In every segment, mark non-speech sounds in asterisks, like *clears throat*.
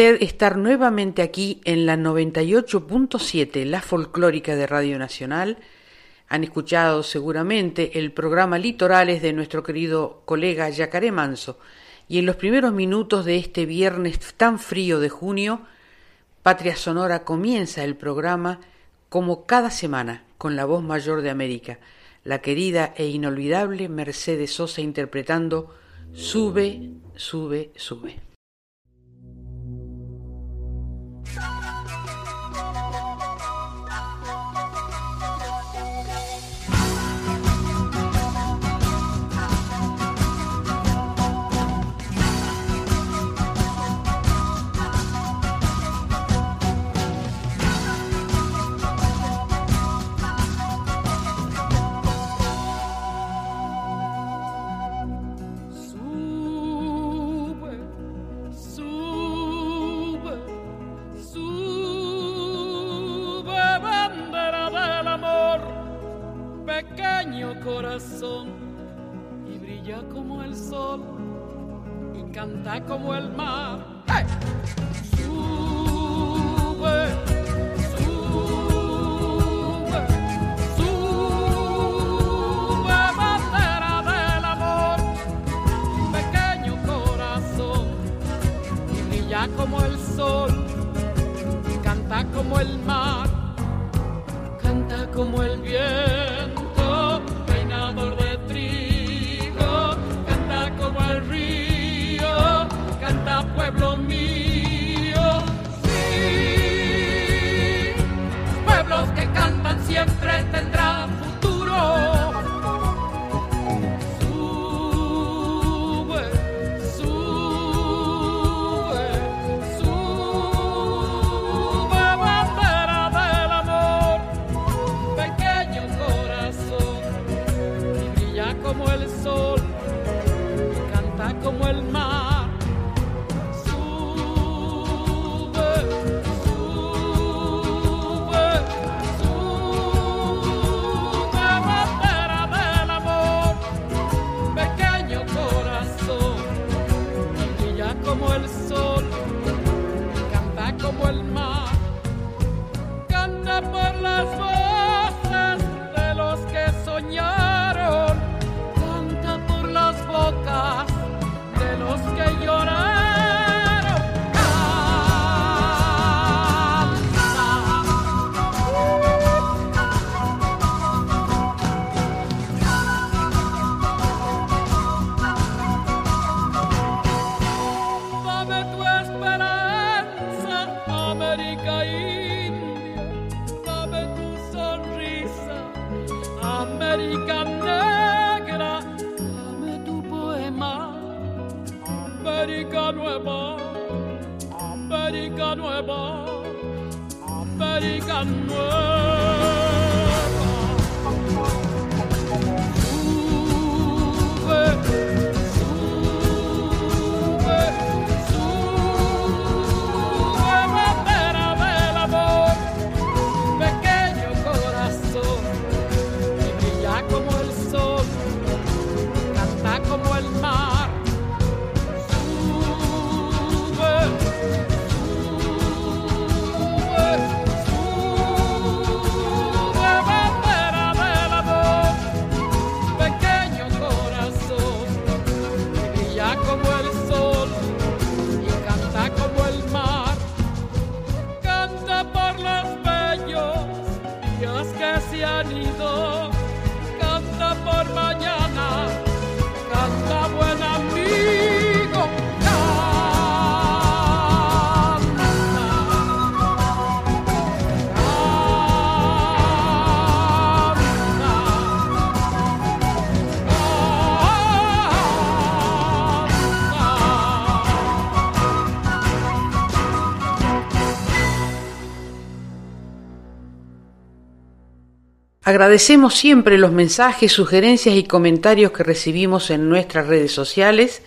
Estar nuevamente aquí en la 98.7, la folclórica de Radio Nacional. Han escuchado seguramente el programa Litorales de nuestro querido colega Yacaré Manso. Y en los primeros minutos de este viernes tan frío de junio, Patria Sonora comienza el programa como cada semana con la voz mayor de América, la querida e inolvidable Mercedes Sosa interpretando Sube, sube, sube. Y brilla como el sol y canta como el mar. Sube, sube, sube, bandera del amor, pequeño corazón y brilla como el sol y canta como el mar, canta como el viento nueva, América nueva. Agradecemos siempre los mensajes, sugerencias y comentarios que recibimos en nuestras redes sociales,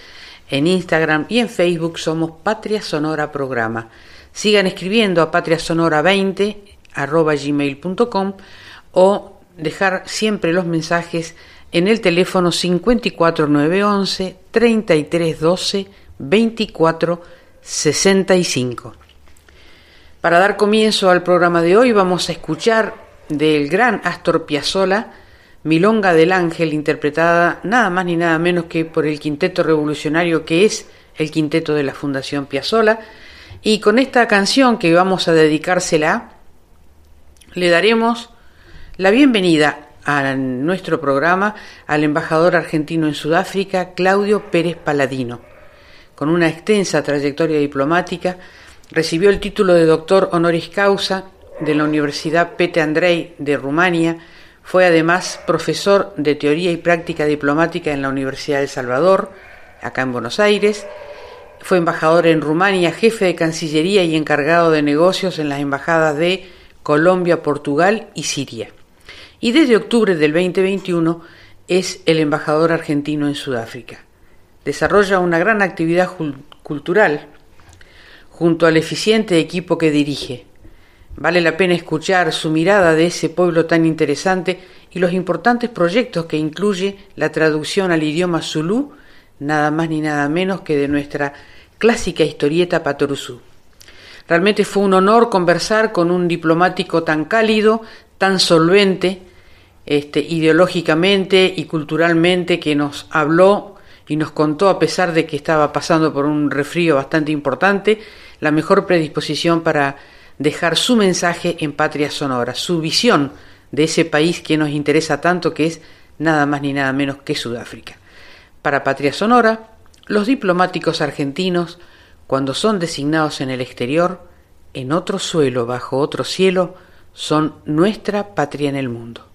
en Instagram y en Facebook somos Patria Sonora Programa. Sigan escribiendo a patriasonora20 gmail.com o dejar siempre los mensajes en el teléfono 54911 3312 2465. Para dar comienzo al programa de hoy vamos a escuchar del gran Astor Piazzolla Milonga del Ángel interpretada nada más ni nada menos que por el quinteto revolucionario que es el quinteto de la Fundación Piazzolla y con esta canción que vamos a dedicársela le daremos la bienvenida a nuestro programa al embajador argentino en Sudáfrica, Claudio Pérez Paladino. Con una extensa trayectoria diplomática, recibió el título de doctor honoris causa de la Universidad Pete Andrei de Rumania, fue además profesor de teoría y práctica diplomática en la Universidad de Salvador, acá en Buenos Aires, fue embajador en Rumania, jefe de Cancillería y encargado de negocios en las embajadas de Colombia, Portugal y Siria. Y desde octubre del 2021 es el embajador argentino en Sudáfrica. Desarrolla una gran actividad cultural junto al eficiente equipo que dirige. Vale la pena escuchar su mirada de ese pueblo tan interesante y los importantes proyectos que incluye la traducción al idioma zulú, nada más ni nada menos que de nuestra clásica historieta Patoruzú. Realmente fue un honor conversar con un diplomático tan cálido, tan solvente, este, ideológicamente y culturalmente, que nos habló y nos contó, a pesar de que estaba pasando por un refrío bastante importante, la mejor predisposición para dejar su mensaje en Patria Sonora, su visión de ese país que nos interesa tanto, que es nada más ni nada menos que Sudáfrica. Para Patria Sonora, los diplomáticos argentinos cuando son designados en el exterior, en otro suelo, bajo otro cielo, son nuestra patria en el mundo.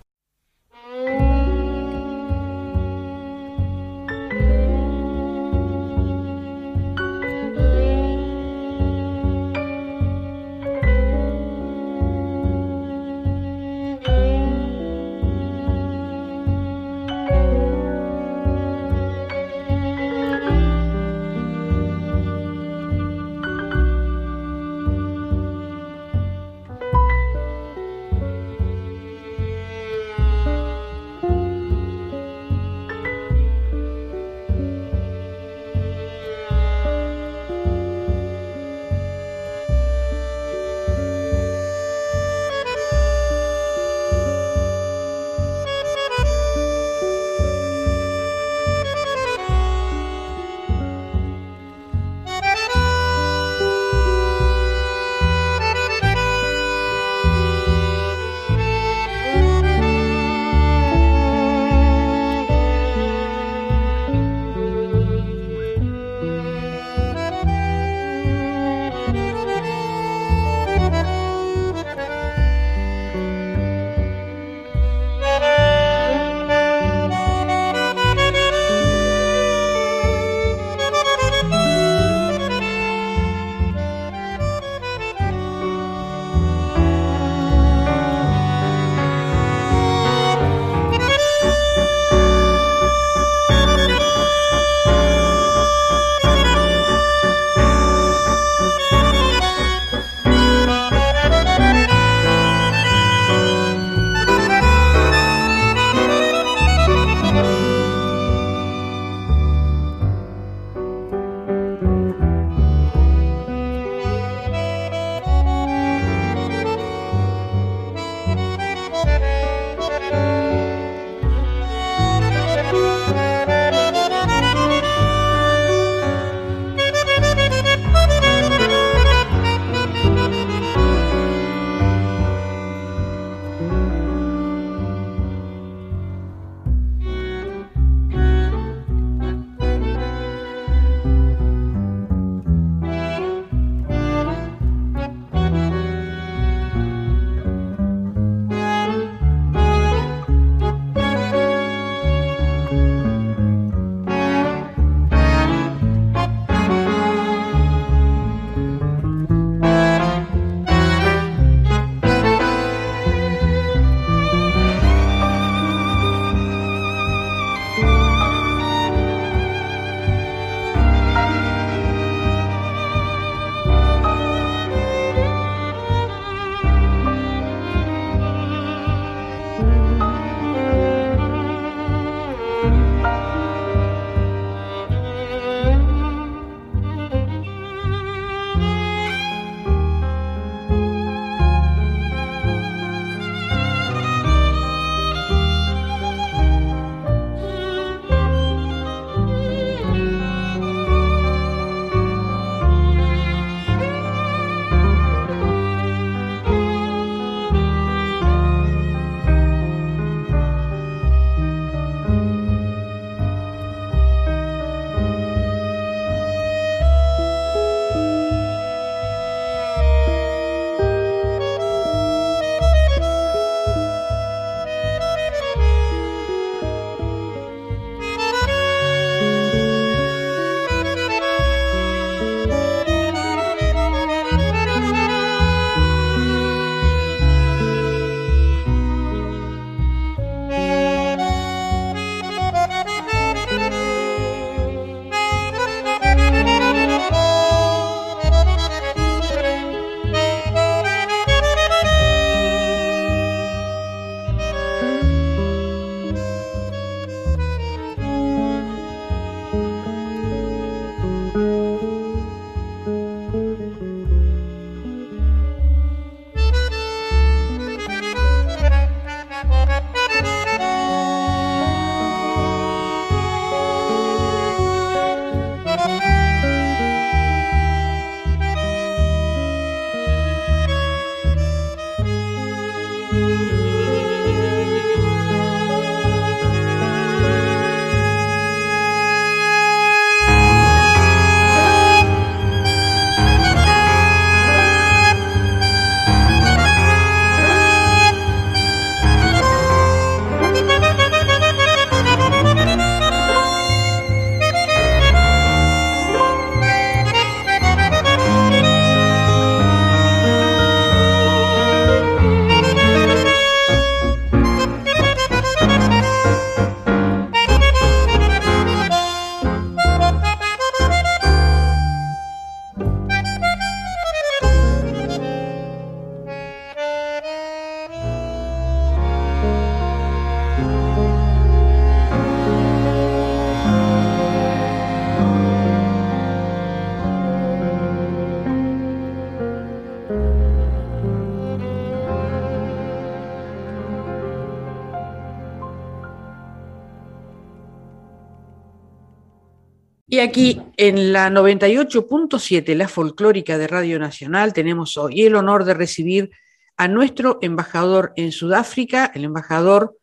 Aquí en la 98.7, la folclórica de Radio Nacional, tenemos hoy el honor de recibir a nuestro embajador en Sudáfrica, el embajador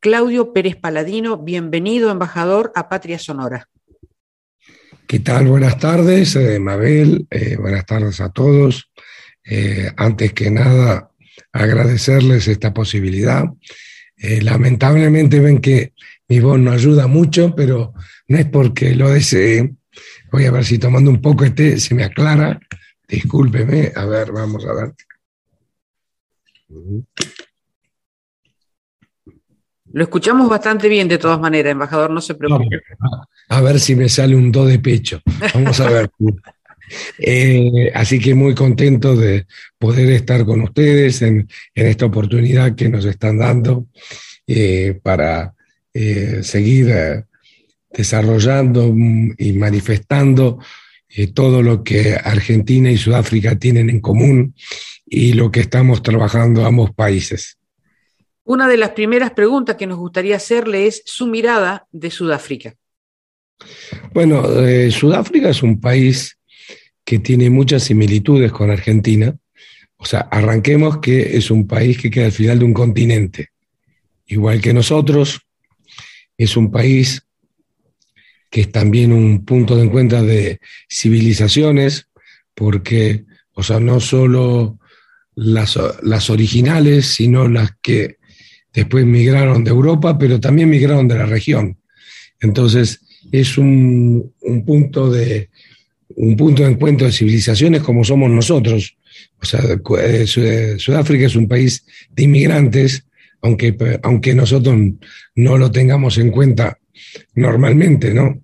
Claudio Pérez Paladino. Bienvenido, embajador, a Patria Sonora. ¿Qué tal? Buenas tardes, eh, Mabel. Eh, buenas tardes a todos. Eh, antes que nada, agradecerles esta posibilidad. lamentablemente ven que mi voz no ayuda mucho, pero no es porque lo desee. Voy a ver si tomando un poco de té se me aclara. Discúlpeme. A ver, vamos a ver. Lo escuchamos bastante bien de todas maneras, embajador, no se preocupe. a ver si me sale un do de pecho. Vamos a ver. *laughs* Eh, así que muy contento de poder estar con ustedes en, esta oportunidad que nos están dando eh, para eh, seguir desarrollando y manifestando todo lo que Argentina y Sudáfrica tienen en común y lo que estamos trabajando ambos países. Una de las primeras preguntas que nos gustaría hacerle es su mirada de Sudáfrica. Bueno, eh, Sudáfrica es un país que tiene muchas similitudes con Argentina. O sea, arranquemos que es un país que queda al final de un continente. Igual que nosotros, es un país que es también un punto de encuentro de civilizaciones, porque, o sea, no solo las, las originales, sino las que después migraron de Europa, pero también migraron de la región. Entonces, es un, punto de un punto de encuentro de civilizaciones como somos nosotros. O sea, Sudáfrica es un país de inmigrantes, aunque, aunque nosotros no lo tengamos en cuenta normalmente, ¿no?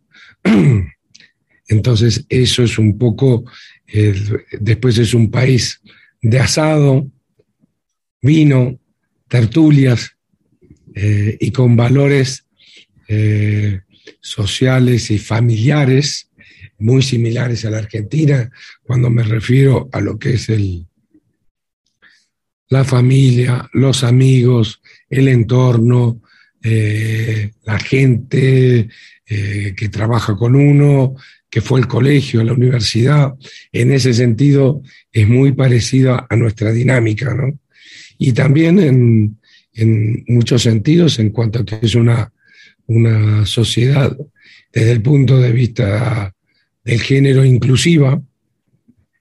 *clears throat* Entonces, eso es un poco, después es un país de asado, vino, tertulias, eh, y con valores eh, sociales y familiares muy similares a la Argentina, cuando me refiero a lo que es el, la familia, los amigos, el entorno, eh, la gente que trabaja con uno, que fue el colegio, la universidad. En ese sentido es muy parecido a nuestra dinámica, ¿no? Y también en, muchos sentidos en cuanto a que es una, una sociedad desde el punto de vista del género inclusiva,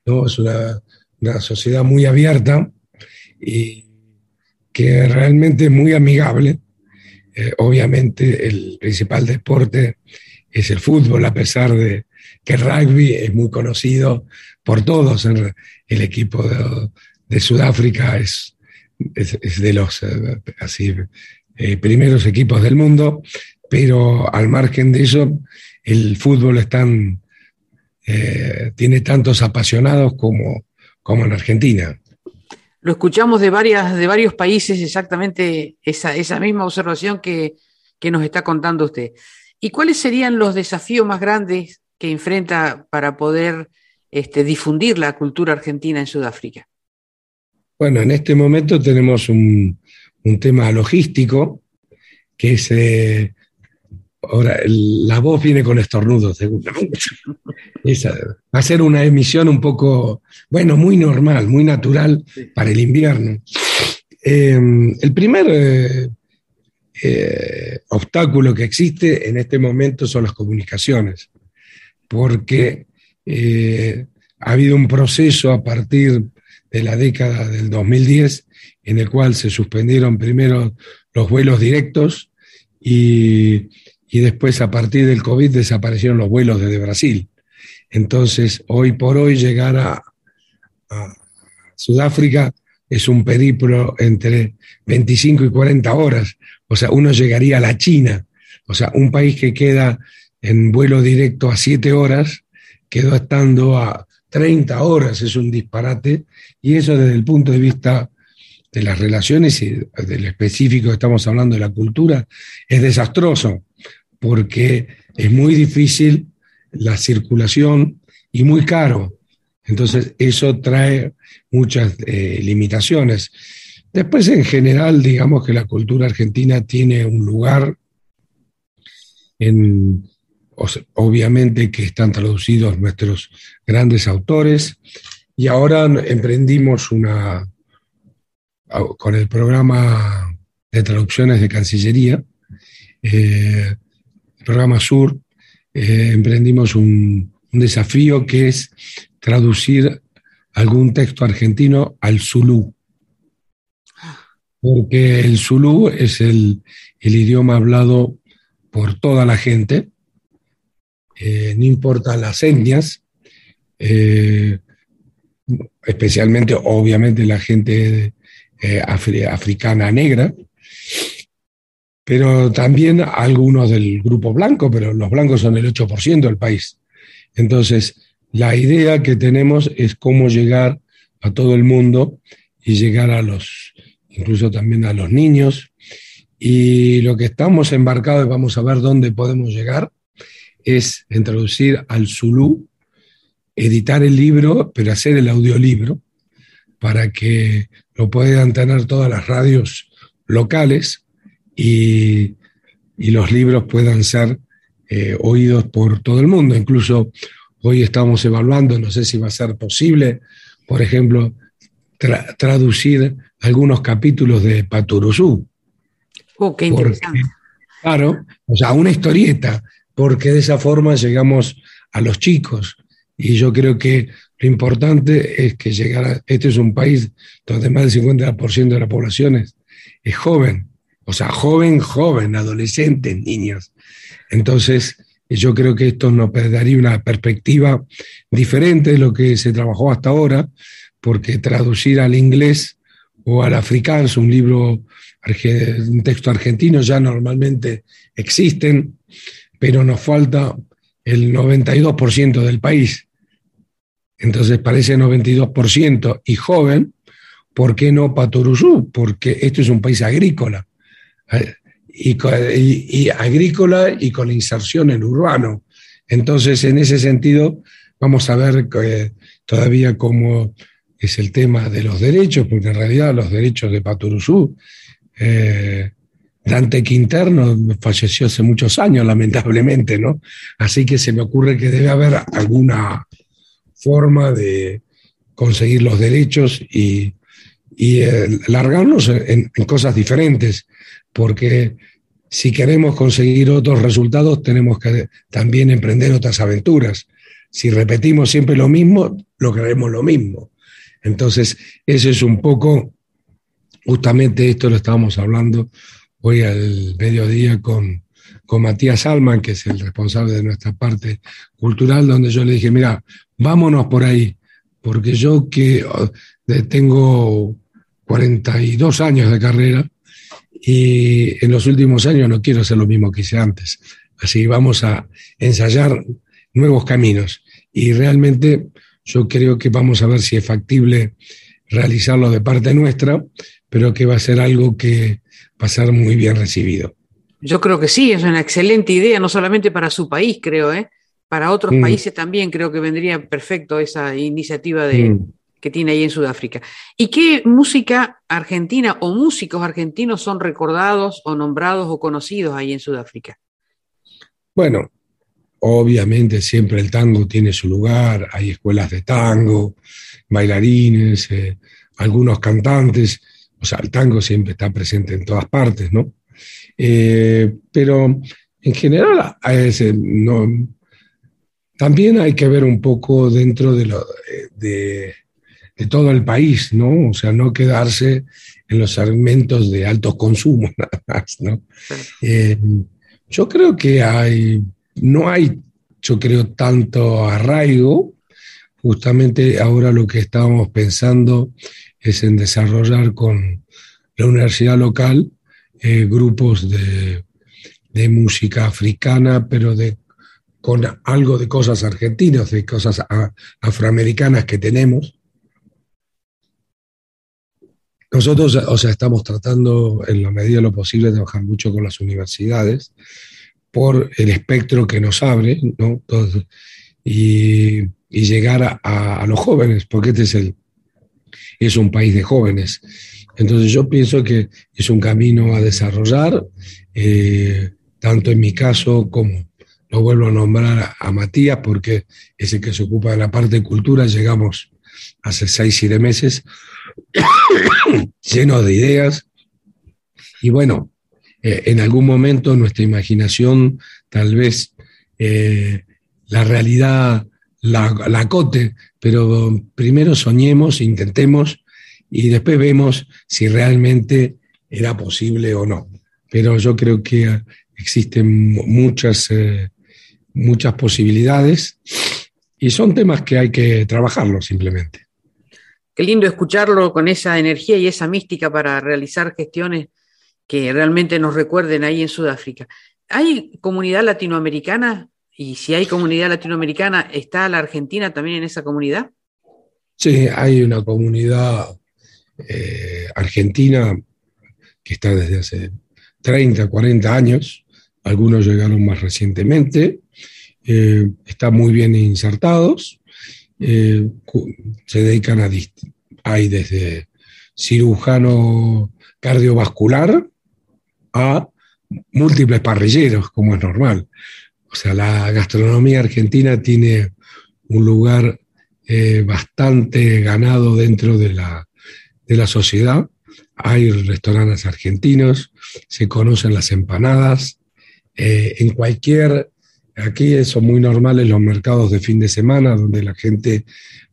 ¿no? es una, sociedad muy abierta y que realmente es muy amigable. Eh, obviamente el principal deporte es el fútbol, a pesar de que el rugby es muy conocido por todos. El equipo de, Sudáfrica es es, de los eh, así, eh, primeros equipos del mundo, pero al margen de eso, el fútbol tiene tantos apasionados como, como en Argentina. Lo escuchamos de, varias, de varios países exactamente esa, esa misma observación que, que nos está contando usted. ¿Y cuáles serían los desafíos más grandes que enfrenta para poder este, difundir la cultura argentina en Sudáfrica? Bueno, en este momento tenemos un, tema logístico, que es... ahora, la voz viene con estornudos, *laughs* va a ser una emisión un poco, bueno, muy normal, muy natural para el invierno. Em, el primer eh, eh, obstáculo que existe en este momento son las comunicaciones, porque ha habido un proceso a partir de la década del 2010, en el cual se suspendieron primero los vuelos directos y, después a partir del COVID desaparecieron los vuelos desde Brasil. Entonces, hoy por hoy llegar a, Sudáfrica es un periplo entre 25 y 40 horas. O sea, uno llegaría a la China. O sea, un país que queda en vuelo directo a 7 horas, quedó estando a 30 horas, es un disparate, y eso desde el punto de vista de las relaciones y del específico que estamos hablando de la cultura, es desastroso, porque es muy difícil la circulación y muy caro. Entonces, eso trae muchas eh, limitaciones. Después, en general, digamos que la cultura argentina tiene un lugar en, obviamente que están traducidos nuestros grandes autores, y ahora emprendimos una, con el programa de traducciones de Cancillería, eh, programa Sur, eh, emprendimos un, desafío que es traducir algún texto argentino al zulú, porque el zulú es el, idioma hablado por toda la gente, eh, no importa las etnias, eh, especialmente obviamente la gente africana negra, pero también algunos del grupo blanco, pero los blancos son el 8% del país. Entonces, la idea que tenemos es cómo llegar a todo el mundo y llegar a los, incluso también a los niños. Y lo que estamos embarcados, y vamos a ver dónde podemos llegar, es introducir al Zulu, editar el libro, pero hacer el audiolibro, para que lo puedan tener todas las radios locales y, los libros puedan ser eh, oídos por todo el mundo. Incluso hoy estamos evaluando, no sé si va a ser posible, por ejemplo, traducir algunos capítulos de Paturuzú. Oh, qué interesante. claro, o sea, una historieta, porque de esa forma llegamos a los chicos. Y yo creo que lo importante es que llegar este es un país donde más del 50% de la población es, joven, o sea, joven, joven, adolescentes, niños. Entonces, yo creo que esto nos daría una perspectiva diferente de lo que se trabajó hasta ahora, porque traducir al inglés o al africano un libro, un texto argentino ya normalmente existen, pero nos falta el 92% del país. Entonces, para ese 92% y joven, ¿por qué no Patoruzú? Porque esto es un país agrícola. Eh, y, agrícola y con inserción en urbano. Entonces, en ese sentido, vamos a ver eh, todavía cómo es el tema de los derechos, porque en realidad los derechos de Paturuzú, eh, Dante Quinterno falleció hace muchos años, lamentablemente, ¿no? Así que se me ocurre que debe haber alguna forma de conseguir los derechos y, eh, largarnos en, cosas diferentes, porque si queremos conseguir otros resultados tenemos que también emprender otras aventuras. Si repetimos siempre lo mismo, lograremos lo mismo. Entonces, eso es un poco, justamente esto lo estábamos hablando hoy al mediodía con, con Matías Alman, que es el responsable de nuestra parte cultural, donde yo le dije, mira, vámonos por ahí, porque yo que oh, tengo 42 años de carrera y en los últimos años no quiero hacer lo mismo que hice antes. Así vamos a ensayar nuevos caminos y realmente yo creo que vamos a ver si es factible realizarlo de parte nuestra, pero que va a ser algo que va a ser muy bien recibido. Yo creo que sí, es una excelente idea, no solamente para su país, creo, ¿eh? para otros mm. países también creo que vendría perfecto esa iniciativa de, mm. Que tiene ahí en Sudáfrica. ¿Y qué música argentina o músicos argentinos son recordados o nombrados o conocidos ahí en Sudáfrica? Bueno, obviamente siempre el tango tiene su lugar, hay escuelas de tango, bailarines, eh, algunos cantantes, o sea, el tango siempre está presente en todas partes, ¿no? Eh, pero en general no, también hay que ver un poco dentro de, lo, de, todo el país, ¿no? O sea, no quedarse en los segmentos de alto consumo *laughs* nada más, ¿no? Eh, yo creo que hay, no hay, yo creo, tanto arraigo. Justamente ahora lo que estábamos pensando es en desarrollar con la universidad local eh, grupos de, de música africana, pero de con algo de cosas argentinas, de cosas afroamericanas que tenemos. Nosotros, o sea, estamos tratando en la medida de lo posible de trabajar mucho con las universidades por el espectro que nos abre, ¿no? y, y, llegar a, los jóvenes, porque este es, el, es un país de jóvenes. Entonces yo pienso que es un camino a desarrollar, eh, tanto en mi caso como lo vuelvo a nombrar a, Matías porque es el que se ocupa de la parte de cultura. Llegamos hace seis, siete meses *coughs* llenos de ideas. Y bueno, eh, en algún momento nuestra imaginación tal vez eh, la realidad la, acote, pero primero soñemos, intentemos y después vemos si realmente era posible o no. Pero yo creo que existen muchas, eh, muchas posibilidades y son temas que hay que trabajarlo simplemente. Qué lindo escucharlo con esa energía y esa mística para realizar gestiones que realmente nos recuerden ahí en Sudáfrica. ¿Hay comunidad latinoamericana? Y si hay comunidad latinoamericana, ¿está la Argentina también en esa comunidad? Sí, hay una comunidad eh, argentina que está desde hace 30, 40 años, algunos llegaron más recientemente, eh, están muy bien insertados, eh, se dedican a, hay desde cirujano cardiovascular a múltiples parrilleros, como es normal. O sea, la gastronomía argentina tiene un lugar bastante ganado dentro de la, de la sociedad. Hay restaurantes argentinos, se conocen las empanadas. Eh, en cualquier, aquí son muy normales los mercados de fin de semana, donde la gente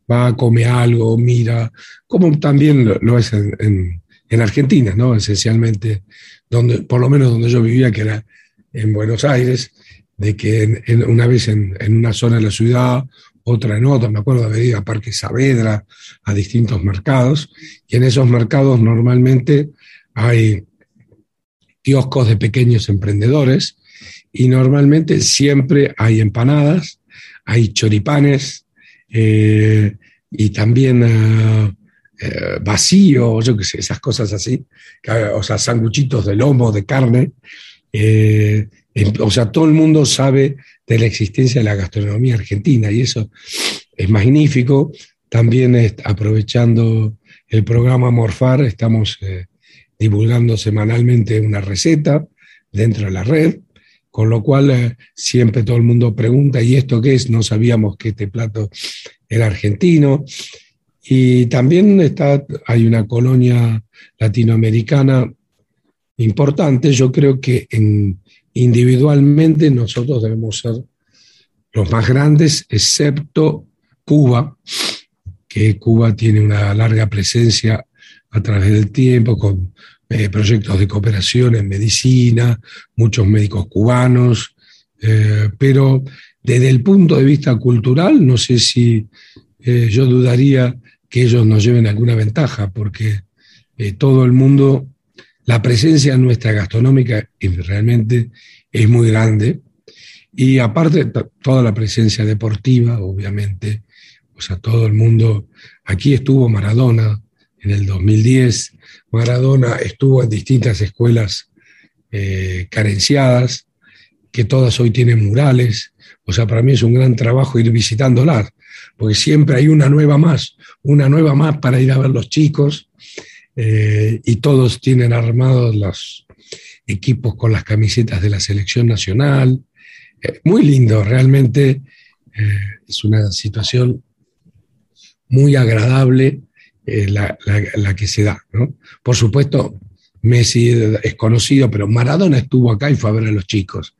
va, a comer algo, mira, como también lo, es en, Argentina, ¿no? Esencialmente, donde, por lo menos donde yo vivía, que era en Buenos Aires, de que una vez en, en, una zona de la ciudad otra en otra, me acuerdo de haber ido a Parque Saavedra, a distintos mercados, y en esos mercados normalmente hay kioscos de pequeños emprendedores, y normalmente siempre hay empanadas, hay choripanes, eh, y también eh, eh, vacío, yo qué sé, esas cosas así, o sea, sanguchitos de lomo, de carne. o sea, todo el mundo sabe de la existencia de la gastronomía argentina y eso es magnífico. También aprovechando el programa Morfar, estamos eh, divulgando semanalmente una receta dentro de la red, con lo cual eh, siempre todo el mundo pregunta, ¿y esto qué es? No sabíamos que este plato era argentino. Y también está, hay una colonia latinoamericana importante, yo creo que en, individualmente nosotros debemos ser los más grandes, excepto Cuba, que Cuba tiene una larga presencia a través del tiempo con eh, proyectos de cooperación en medicina, muchos médicos cubanos, eh, pero desde el punto de vista cultural, no sé si eh, yo dudaría que ellos nos lleven alguna ventaja, porque todo el mundo la presencia nuestra gastronómica realmente es muy grande. Y aparte toda la presencia deportiva, obviamente, o sea, todo el mundo, aquí estuvo Maradona en el 2010, Maradona estuvo en distintas escuelas eh, carenciadas, que todas hoy tienen murales, o sea, para mí es un gran trabajo ir visitándolas, porque siempre hay una nueva más, una nueva más para ir a ver los chicos, eh, y todos tienen armados los equipos con las camisetas de la selección nacional. Eh, muy lindo, realmente es una situación muy agradable la, que se da. Por supuesto, Messi es conocido, pero Maradona estuvo acá y fue a ver a los chicos.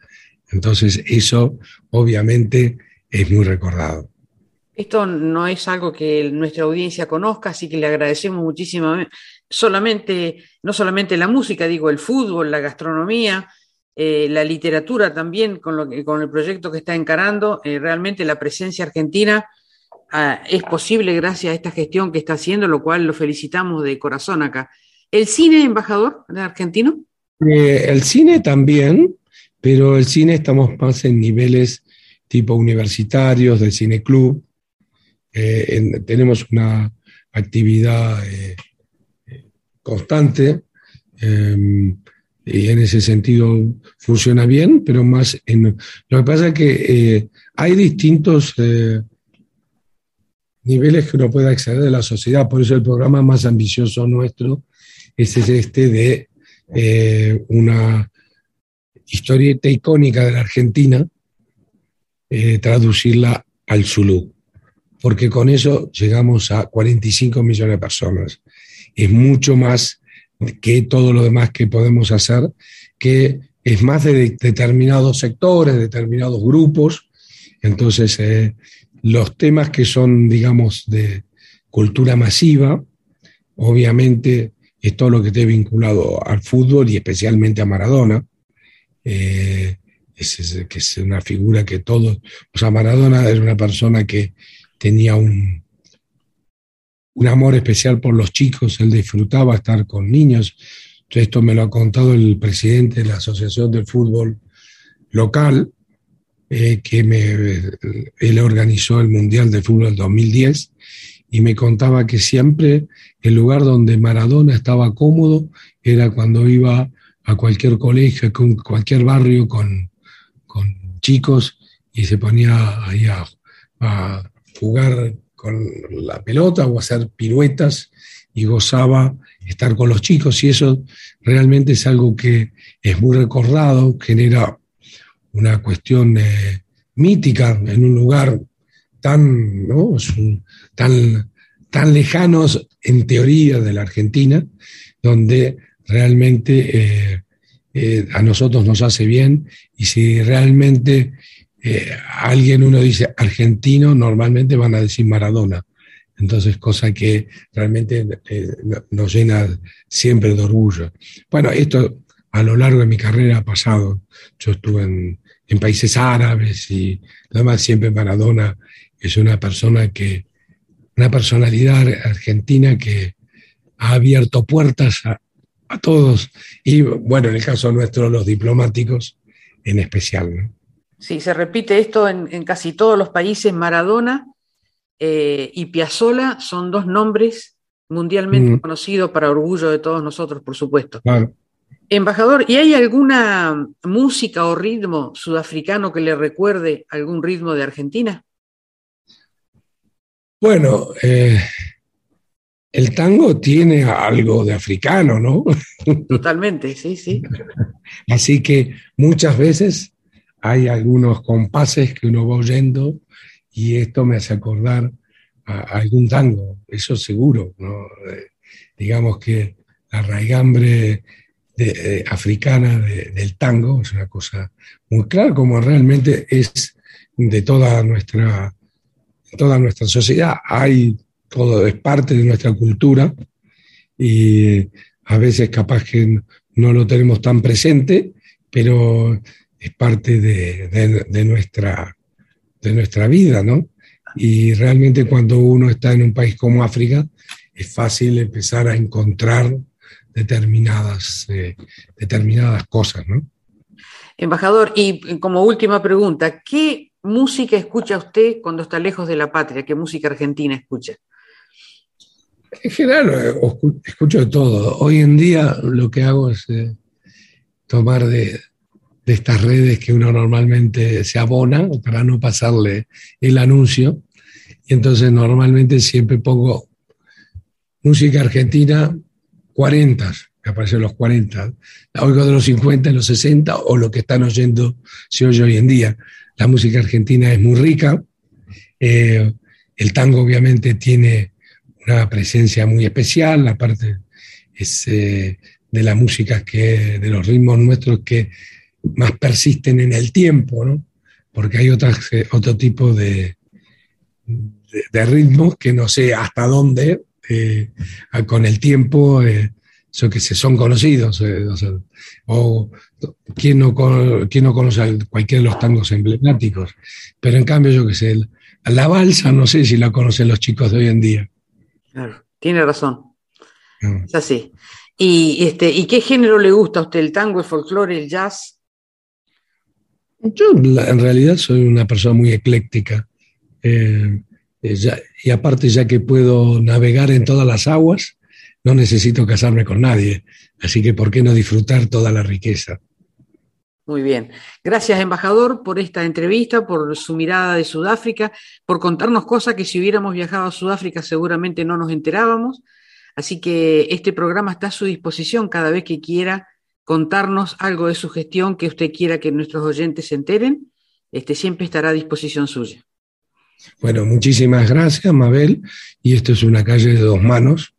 Entonces, eso obviamente es muy recordado. Esto no es algo que nuestra audiencia conozca, así que le agradecemos muchísimo solamente, no solamente la música, digo, el fútbol, la gastronomía, eh, la literatura también, con, lo que, con el proyecto que está encarando, eh, realmente la presencia argentina ah, es posible gracias a esta gestión que está haciendo, lo cual lo felicitamos de corazón acá. ¿El cine, embajador argentino? Eh, el cine también, pero el cine estamos más en niveles tipo universitarios, del cine club. tenemos una actividad constante em, y en ese sentido funciona bien, pero más en... Lo que pasa es que eh, hay distintos eh, niveles que uno puede acceder de la sociedad, por eso el programa más ambicioso nuestro es este de eh, una historieta icónica de la Argentina, eh, traducirla al Zulu, porque con eso llegamos a 45 millones de personas. Es mucho más que todo lo demás que podemos hacer, que es más de determinados sectores, determinados grupos. Entonces, eh, los temas que son, digamos, de cultura masiva, obviamente es todo lo que esté vinculado al fútbol y especialmente a Maradona. Eh, es, que es una figura que todos, o sea, Maradona era una persona que tenía un, un amor especial por los chicos, él disfrutaba estar con niños. Esto me lo ha contado el presidente de la Asociación del Fútbol Local, eh, que me, él organizó el Mundial de Fútbol 2010 y me contaba que siempre el lugar donde Maradona estaba cómodo era cuando iba a cualquier colegio, con cualquier barrio con, con chicos y se ponía ahí a, a, jugar con la pelota o hacer piruetas y gozaba estar con los chicos. Y eso realmente es algo que es muy recordado, genera una cuestión eh, mítica en un lugar tan, ¿no? tan, tan lejanos en teoría de la Argentina, donde realmente eh, eh, a nosotros nos hace bien y si realmente alguien uno dice argentino, normalmente van a decir Maradona. Entonces, cosa que realmente nos llena siempre de orgullo. Bueno, esto a lo largo de mi carrera ha pasado. Yo estuve en, en países árabes y además siempre Maradona es una persona que, una personalidad argentina que ha abierto puertas a, todos y bueno, en el caso nuestro los diplomáticos en especial. Sí, se repite esto en, casi todos los países. Maradona eh, y Piazzola son dos nombres mundialmente mm. conocidos para orgullo de todos nosotros, por supuesto. Claro. Embajador, ¿y hay alguna música o ritmo sudafricano que le recuerde algún ritmo de Argentina? Bueno, eh, el tango tiene algo de africano, ¿no? Totalmente, sí, sí. *laughs* Así que muchas veces hay algunos compases que uno va oyendo y esto me hace acordar a, algún tango, eso seguro, ¿no? Eh, digamos que la raigambre de, africana del tango, es una cosa muy clara, como realmente es de toda nuestra, toda nuestra sociedad. Hay todo, es parte de nuestra cultura y a veces capaz que no lo tenemos tan presente, pero es parte de, de, nuestra, de nuestra vida, ¿no? Y realmente cuando uno está en un país como África, es fácil empezar a encontrar determinadas, eh, determinadas cosas, ¿no? Embajador, y como última pregunta, ¿qué música escucha usted cuando está lejos de la patria? ¿Qué música argentina escucha? En general eh, escucho de todo. Hoy en día lo que hago es eh, tomar de, de, estas redes que uno normalmente se abona para no pasarle el anuncio. Y entonces normalmente siempre pongo música argentina 40, que aparecen los 40, la oigo de los 50, los 60 o lo que están oyendo se oye hoy en día. La música argentina es muy rica, eh, el tango obviamente tiene una presencia muy especial, aparte es eh, de las músicas que, de los ritmos nuestros que más persisten en el tiempo, ¿no? porque hay otras, eh, otro tipo de, de, ritmos que no sé hasta dónde eh, con el tiempo, eh, que se son conocidos. Eh, o, ¿quién, no, ¿quién no conoce cualquiera de los tangos emblemáticos? Pero en cambio, yo que sé, la balsa no sé si la conocen los chicos de hoy en día. Claro, tiene razón. Es así. ¿Y, este, ¿Y qué género le gusta a usted? ¿El tango, el folclore, el jazz? Yo en realidad soy una persona muy ecléctica. Eh, eh, y aparte ya que puedo navegar en todas las aguas, no necesito casarme con nadie. Así que ¿por qué no disfrutar toda la riqueza? Muy bien. Gracias, embajador, por esta entrevista, por su mirada de Sudáfrica, por contarnos cosas que si hubiéramos viajado a Sudáfrica seguramente no nos enterábamos. Así que este programa está a su disposición cada vez que quiera contarnos algo de su gestión que usted quiera que nuestros oyentes se enteren. este, siempre estará a disposición suya. Bueno, muchísimas gracias, Mabel. Y esto es una calle de dos manos,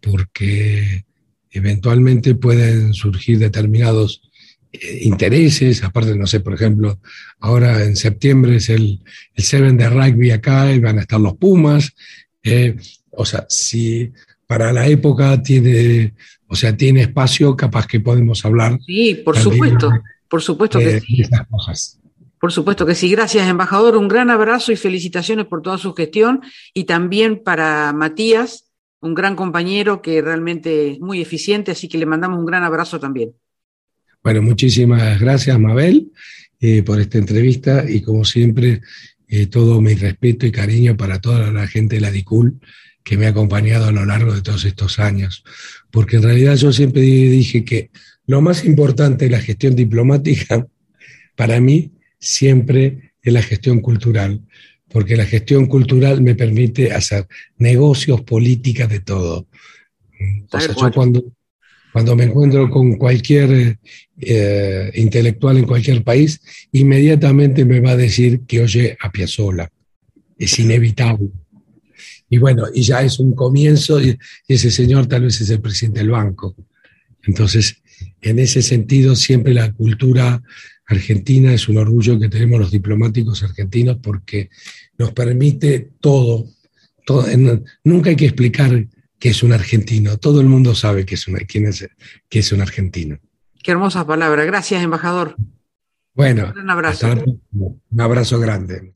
porque eventualmente pueden surgir determinados eh, intereses, aparte, no sé, por ejemplo, ahora en septiembre es el, el Seven de rugby acá y van a estar los Pumas. Eh, o sea, si para la época tiene, o sea, tiene espacio, capaz que podemos hablar. Sí, por supuesto, por supuesto que sí. Por supuesto que sí. Gracias, embajador. Un gran abrazo y felicitaciones por toda su gestión. Y también para Matías, un gran compañero que realmente es muy eficiente, así que le mandamos un gran abrazo también. Bueno, muchísimas gracias, Mabel, eh, por esta entrevista y como siempre, eh, todo mi respeto y cariño para toda la gente de la DICUL que me ha acompañado a lo largo de todos estos años. Porque en realidad yo siempre dije que lo más importante de la gestión diplomática, *laughs* para mí, siempre es la gestión cultural, porque la gestión cultural me permite hacer negocios, políticas, de todo. O sea, yo cuando, cuando me encuentro con cualquier eh, intelectual en cualquier país, inmediatamente me va a decir que oye a Piazzolla. Es inevitable. Y bueno, y ya es un comienzo, y ese señor tal vez es el presidente del banco. Entonces, en ese sentido, siempre la cultura argentina es un orgullo que tenemos los diplomáticos argentinos porque nos permite todo. todo nunca hay que explicar qué es un argentino. Todo el mundo sabe que es, quién es, que es un argentino. Qué hermosa palabra. Gracias, embajador. Bueno, un abrazo. Un abrazo grande.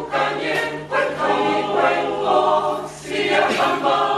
kukanie, kamba.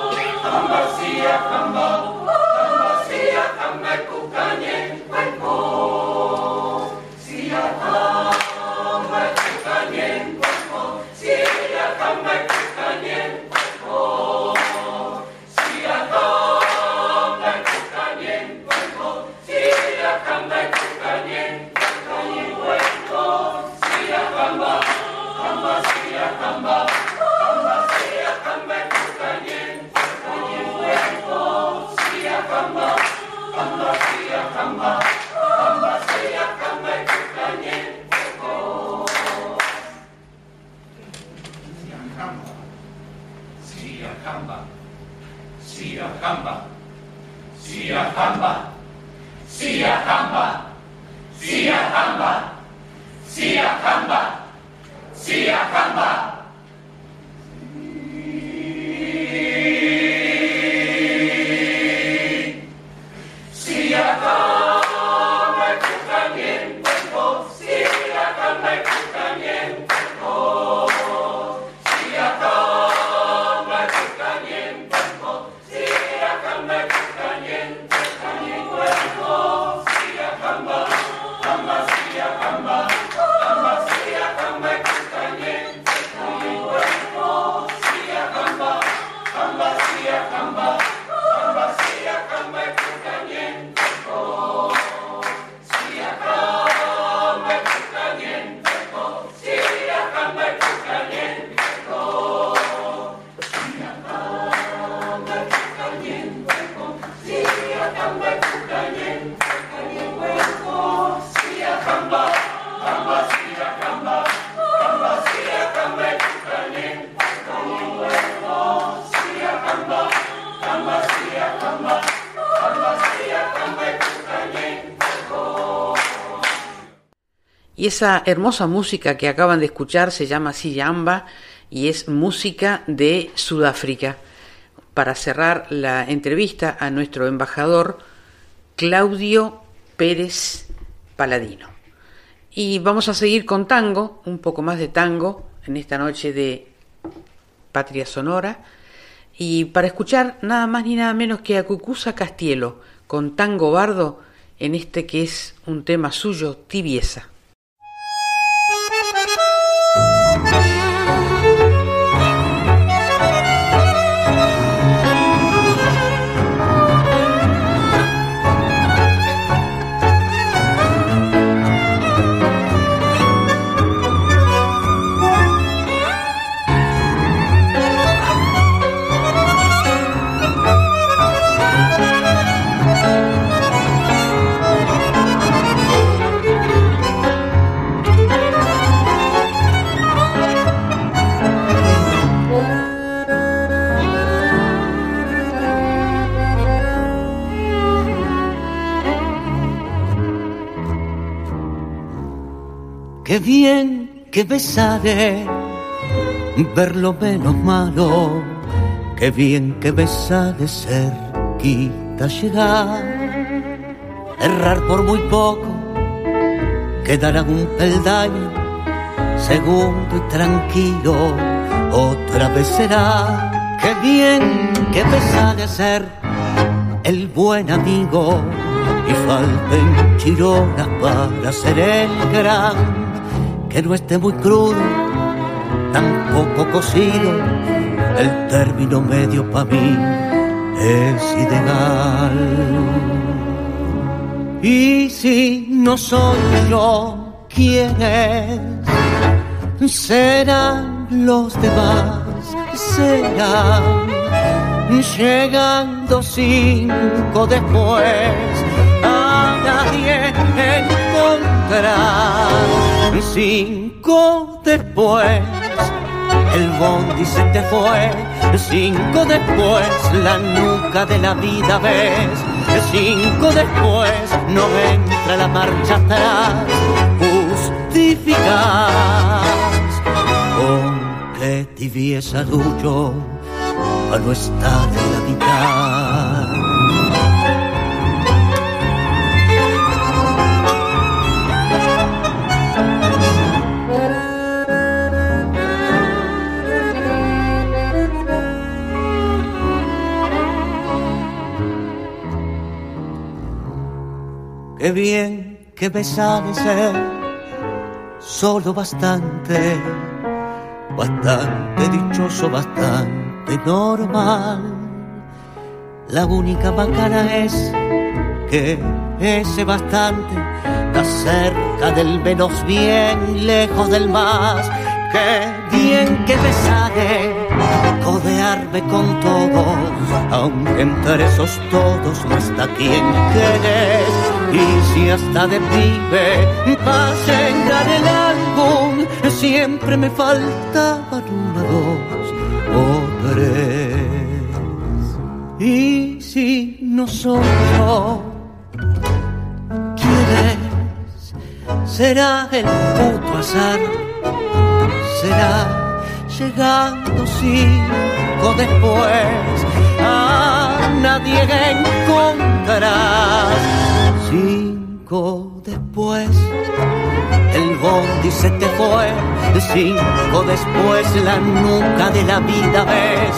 Y esa hermosa música que acaban de escuchar se llama Siyamba y es música de Sudáfrica. Para cerrar la entrevista a nuestro embajador Claudio Pérez Paladino. Y vamos a seguir con tango, un poco más de tango en esta noche de Patria Sonora. Y para escuchar nada más ni nada menos que a Cucusa Castielo con Tango Bardo en este que es un tema suyo, Tibieza. Música Qué bien que besaré, ver lo menos malo. Qué bien que besaré cerquita llegar. Errar por muy poco, quedar un peldaño. Segundo y tranquilo, otra vez será. Qué bien que besaré ser el buen amigo y falten chironas para ser el gran que no esté muy crudo, tampoco cocido, el término medio para mí es ideal. Y si no soy yo quien es, serán los demás, serán llegando cinco después a nadie encontrar Cinco después, el bondi se te fue. Cinco después, la nuca de la vida ves. Cinco después, no entra la marcha atrás. Justificas con que tibieza ducho para no estar Qué bien que me sale ser solo bastante, bastante dichoso, bastante normal. La única bacana es que ese bastante está cerca del menos bien, lejos del más. Qué bien que me sale codearme con todos, aunque entre esos todos no está quien querés y si hasta de pibe para llenar el álbum siempre me faltaban una, dos o tres. Y si no soy yo. Será el puto azar, será llegando cinco después a nadie encontrarás Cinco después, el bondi se te fue. Cinco después, la nuca de la vida ves.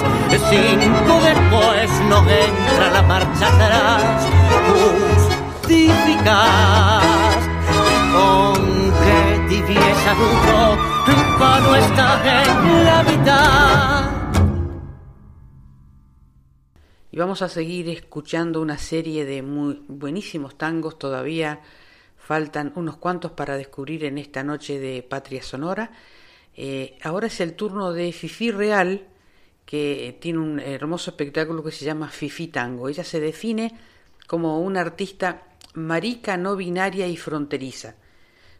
Cinco después, no entra la marcha atrás. Justificas con que tibieza duro para no estar en la mitad y vamos a seguir escuchando una serie de muy buenísimos tangos. Todavía faltan unos cuantos para descubrir en esta noche de Patria Sonora. Eh, ahora es el turno de Fifi Real, que tiene un hermoso espectáculo que se llama Fifi Tango. Ella se define como una artista marica, no binaria y fronteriza.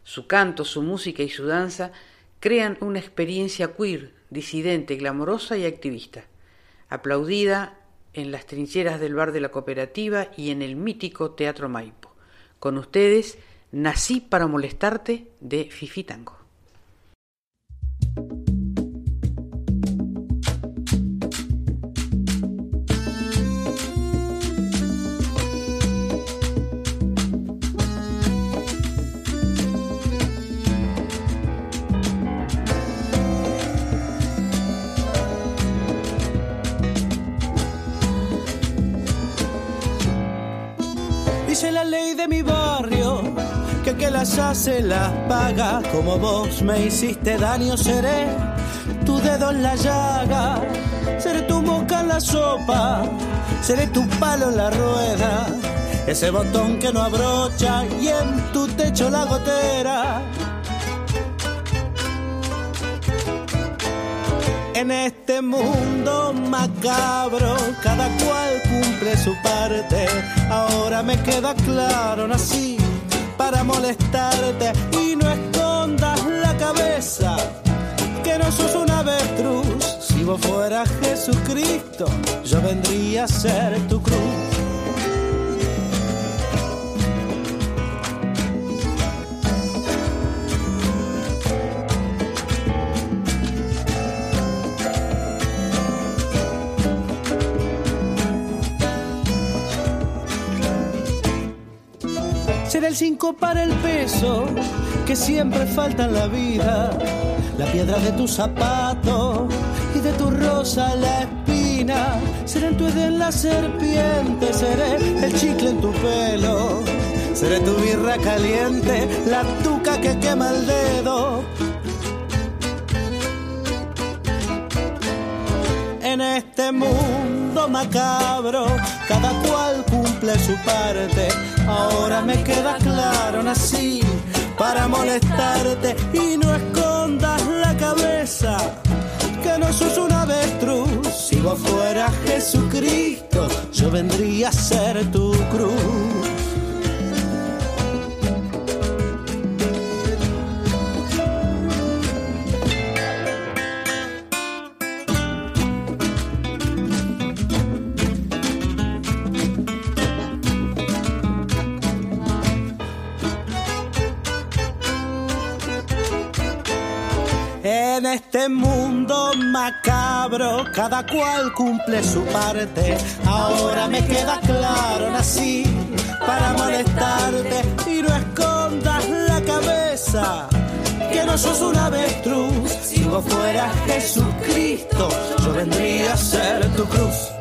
Su canto, su música y su danza crean una experiencia queer, disidente, glamorosa y activista. Aplaudida en las trincheras del bar de la cooperativa y en el mítico Teatro Maipo. Con ustedes, Nací para molestarte de Fifi Tango. se las paga. Como vos me hiciste daño, seré tu dedo en la llaga. Seré tu boca en la sopa. Seré tu palo en la rueda. Ese botón que no abrocha y en tu techo la gotera. En este mundo macabro, cada cual cumple su parte. Ahora me queda claro, nací para molestarte y no escondas la cabeza, que no sos un avestruz. Si vos fueras Jesucristo, yo vendría a ser tu cruz. El 5 para el peso que siempre falta en la vida. La piedra de tu zapato y de tu rosa la espina. Seré el tuede en la serpiente, seré el chicle en tu pelo. Seré tu birra caliente, la tuca que quema el dedo. En este mundo macabro, cada cual cumple su parte Ahora me queda claro, nací para molestarte y no escondas la cabeza, que no sos un avestruz. Si vos fueras Jesucristo, yo vendría a ser tu cruz. Este mundo macabro, cada cual cumple su parte. Ahora me queda claro, nací para molestarte y no escondas la cabeza. Que no sos un avestruz, si vos fueras Jesucristo, yo vendría a ser tu cruz.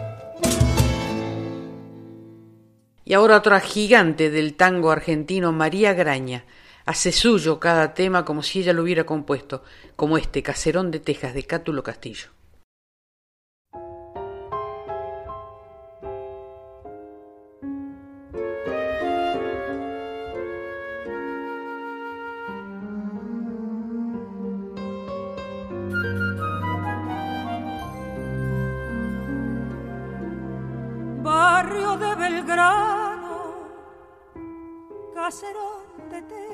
Y ahora otra gigante del tango argentino, María Graña hace suyo cada tema como si ella lo hubiera compuesto, como este Caserón de Tejas de Cátulo Castillo. Barrio de Belgrano, Caserón de Texas.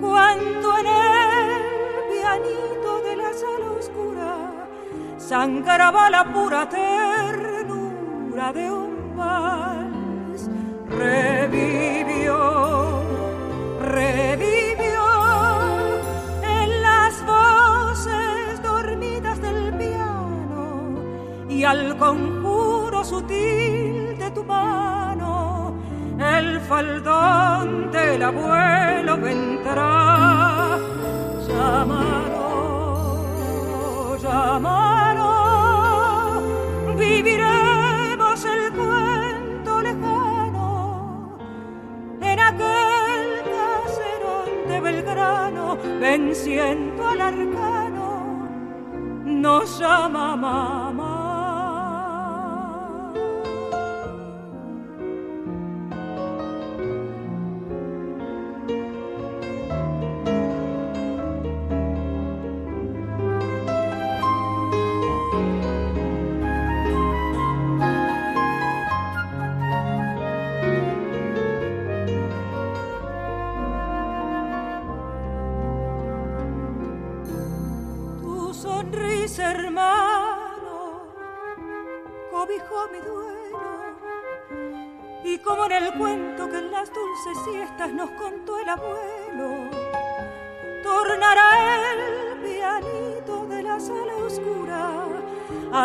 cuando en el pianito de la sala oscura sangraba la pura ternura de un vals. Revivió, revivió en las voces dormidas del piano y al conjuro sutil tu mano, el faldón del abuelo vendrá. Llámalo, llámalo, viviremos el cuento lejano en aquel caserón de Belgrano, venciendo al arcano, nos llama mamá.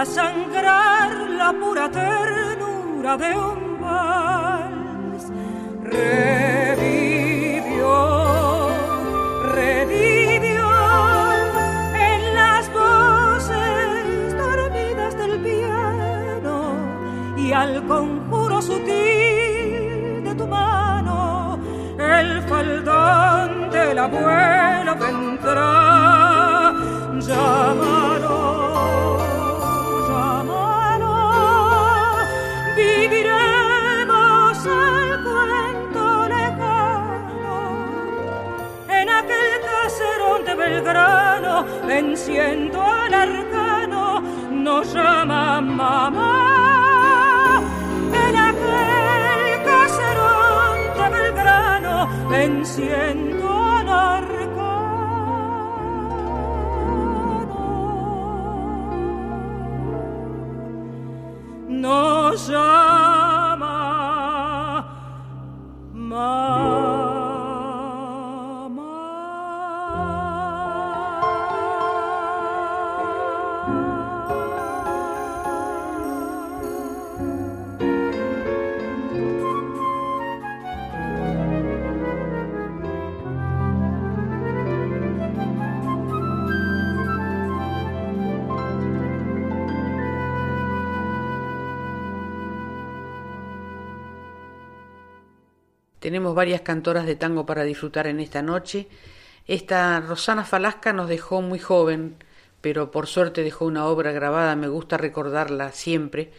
A sangrar la pura ternura de un vals. Revivió, revivió en las voces dormidas del piano y al conjuro sutil de tu mano el faldón del abuelo vendrá. Llámalo venciendo al arcano, nos llama mamá. En aquel caserón de Belgrano, venciendo Tenemos varias cantoras de tango para disfrutar en esta noche. Esta Rosana Falasca nos dejó muy joven, pero por suerte dejó una obra grabada, me gusta recordarla siempre,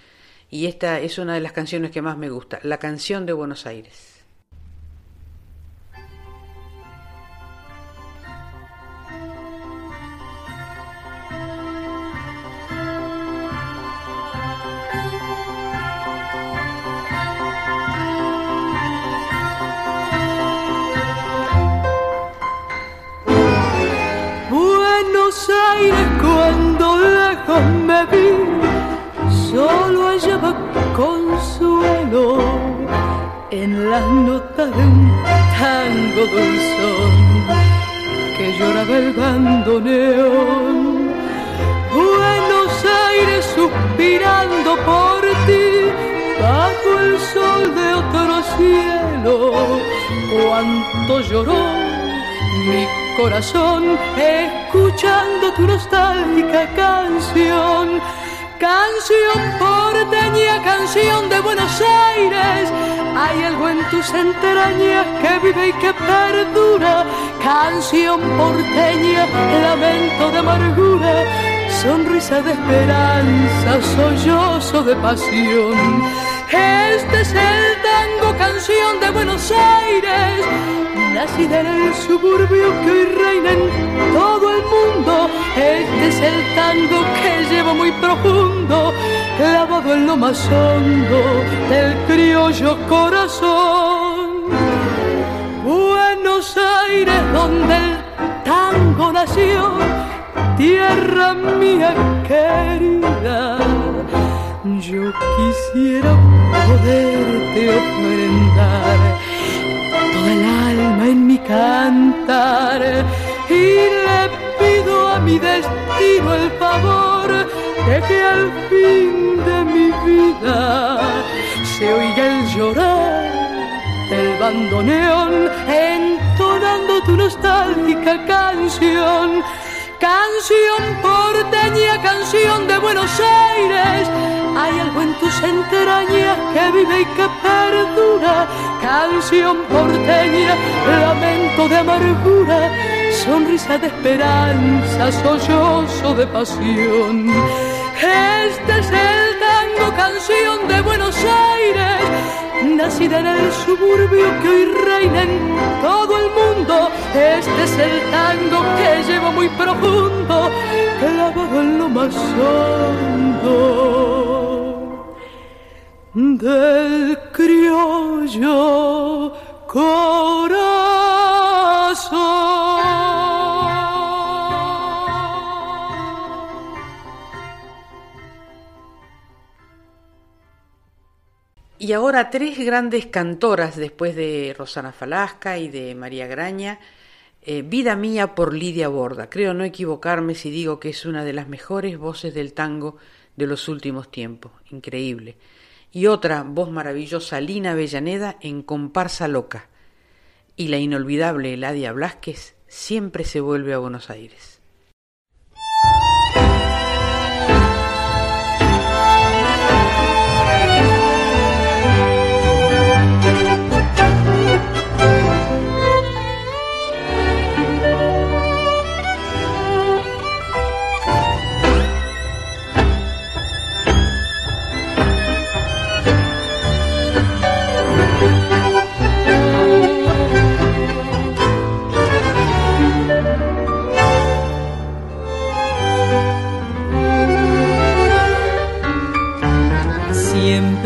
y esta es una de las canciones que más me gusta, La canción de Buenos Aires. Buenos Aires cuando lejos me vi, solo hallaba consuelo en las notas de un tango dulzón que lloraba el bandoneón. Buenos Aires suspirando por ti, bajo el sol de otro cielo, cuánto lloró mi corazón escuchando tu nostálgica canción. Canción porteña, canción de Buenos Aires. Hay algo en tus entrañas que vive y que perdura. Canción porteña, lamento de amargura, sonrisa de esperanza, sollozo de pasión. Este es el tango, canción de Buenos Aires nacida en el suburbio que hoy reina en todo el mundo. Este es el tango que llevo muy profundo, clavado en lo más hondo del criollo corazón. Buenos Aires, donde el tango nació, tierra mía querida. Yo quisiera poderte ofrendar el alma en mi cantar y le pido a mi destino el favor de que al fin de mi vida se oiga el llorar del bandoneón entonando tu nostálgica canción. Canción porteña, canción de Buenos Aires, hay algo en tus entrañas que vive y que perdura. Canción porteña, lamento de amargura, sonrisa de esperanza, sollozo de pasión. Este es el tango, canción de Buenos Aires, nacida en el suburbio que hoy reina en todo el mundo. Este es el tango que llevo muy profundo, clavado en lo más hondo del criollo corazón. Y ahora tres grandes cantoras después de Rosana Falasca y de María Graña. Eh, Vida mía por Lidia Borda. Creo no equivocarme si digo que es una de las mejores voces del tango de los últimos tiempos. Increíble. Y otra voz maravillosa, Lina Avellaneda en Comparsa Loca. Y la inolvidable Eladia Blasquez siempre se vuelve a Buenos Aires.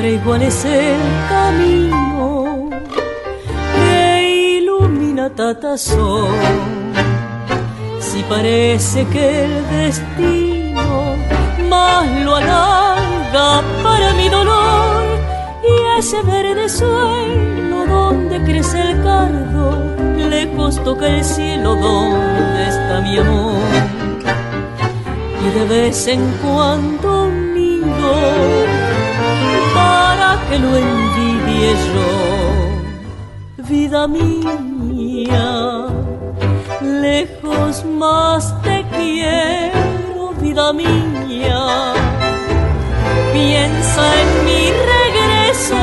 Igual es el camino que ilumina Tatazón. Si parece que el destino más lo alarga para mi dolor y ese verde suelo donde crece el cardo, lejos toca el cielo donde está mi amor. Y de vez en cuando miro que lo envidie yo, vida mía, lejos más te quiero, vida mía, piensa en mi regreso,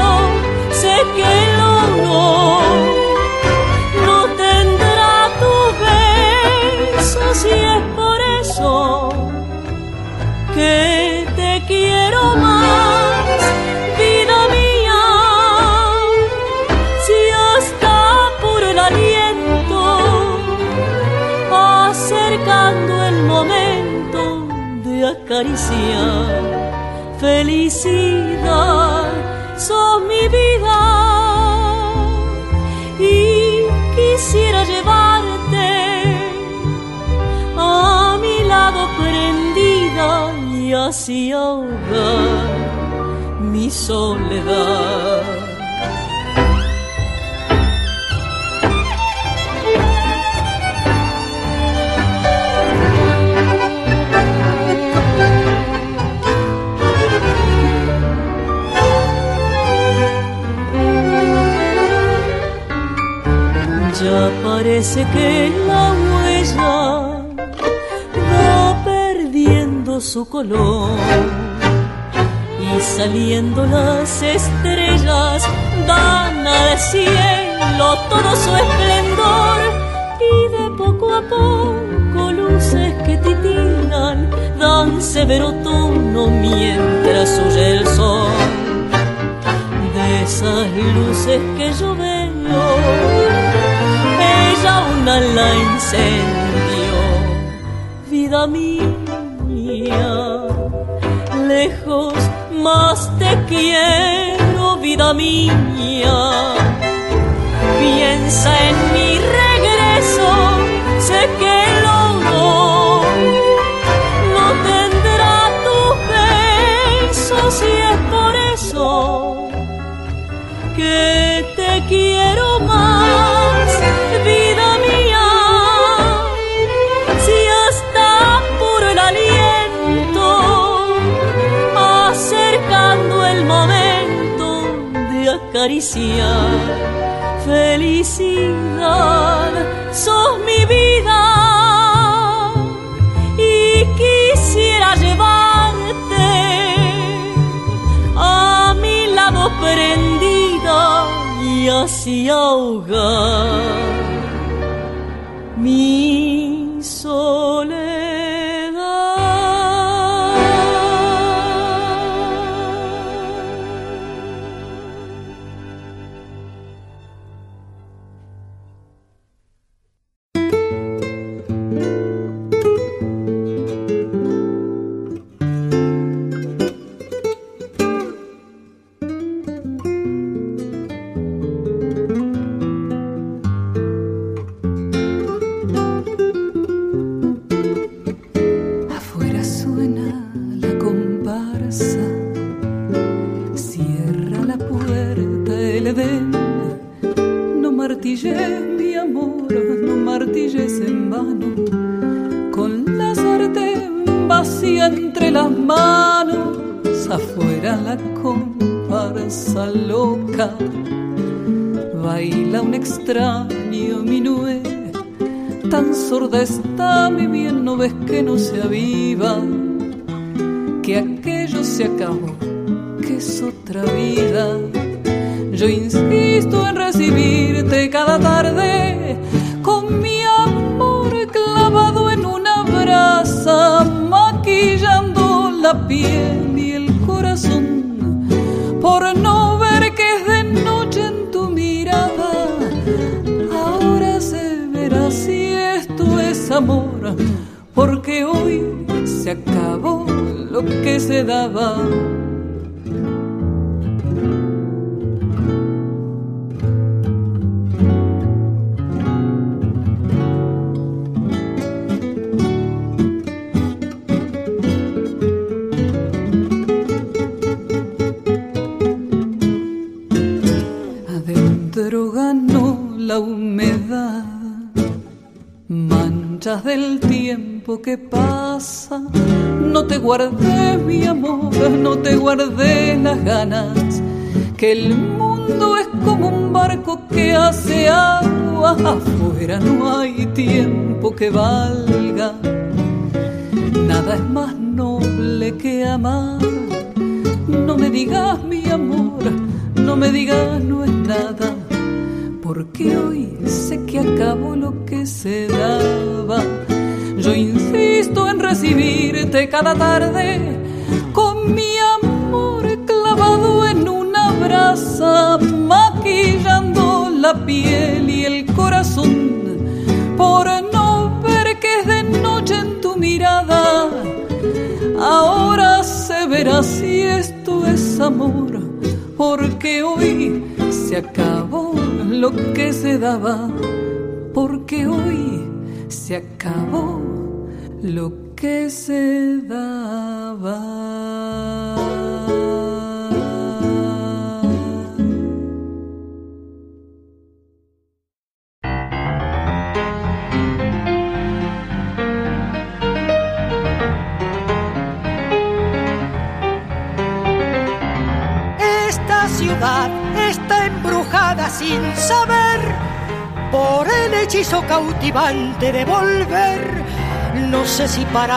sé que lo no, no tendrá tu beso si es felicidad, son mi vida y quisiera llevarte a mi lado prendida y así ahogar mi soledad. Parece que la huella va perdiendo su color. Y saliendo las estrellas dan al cielo todo su esplendor. Y de poco a poco luces que titilan dan severo tono mientras huye el sol. De esas luces que yo veo una la incendio, vida mía, lejos más te quiero, vida mía, piensa en mi regreso, sé que lo no, no tendrá tu beso si es por eso que te quiero felicidad, sos mi vida. Y quisiera llevarte a mi lado prendida y así ahogar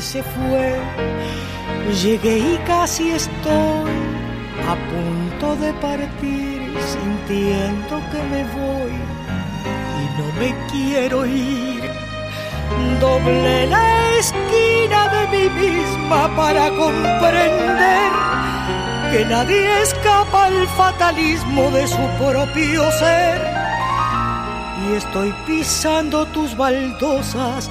se fue. Llegué y casi estoy a punto de partir, sintiendo que me voy y no me quiero ir. Doblé la esquina de mí misma para comprender que nadie escapa al fatalismo de su propio ser y estoy pisando tus baldosas,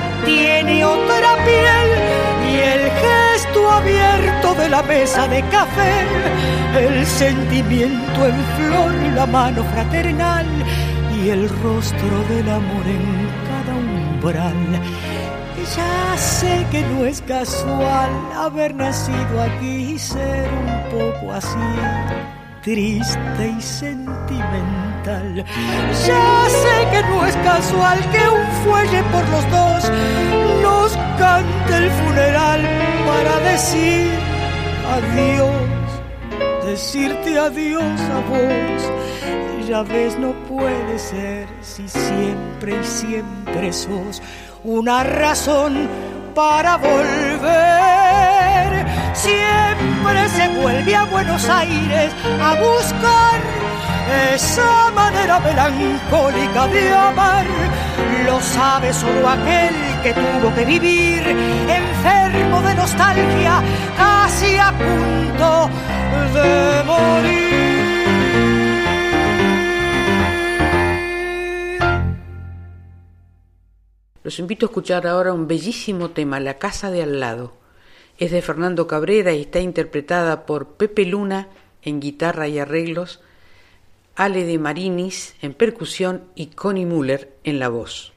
tiene otra piel y el gesto abierto de la mesa de café, el sentimiento en flor, la mano fraternal y el rostro del amor en cada umbral. Ya sé que no es casual haber nacido aquí y ser un poco así, triste y sentimental ya sé que no es casual que un fuelle por los dos nos cante el funeral para decir adiós, decirte adiós a vos. Ya ves, no puede ser si siempre y siempre sos una razón para volver. Siempre se vuelve a Buenos Aires a buscar esa manera melancólica de amar. Lo sabe solo aquel que tuvo que vivir enfermo de nostalgia, casi a punto de morir. Los invito a escuchar ahora un bellísimo tema, La Casa de Al lado. Es de Fernando Cabrera y está interpretada por Pepe Luna en guitarra y arreglos, Ale de Marinis en percusión y Connie Muller en la voz.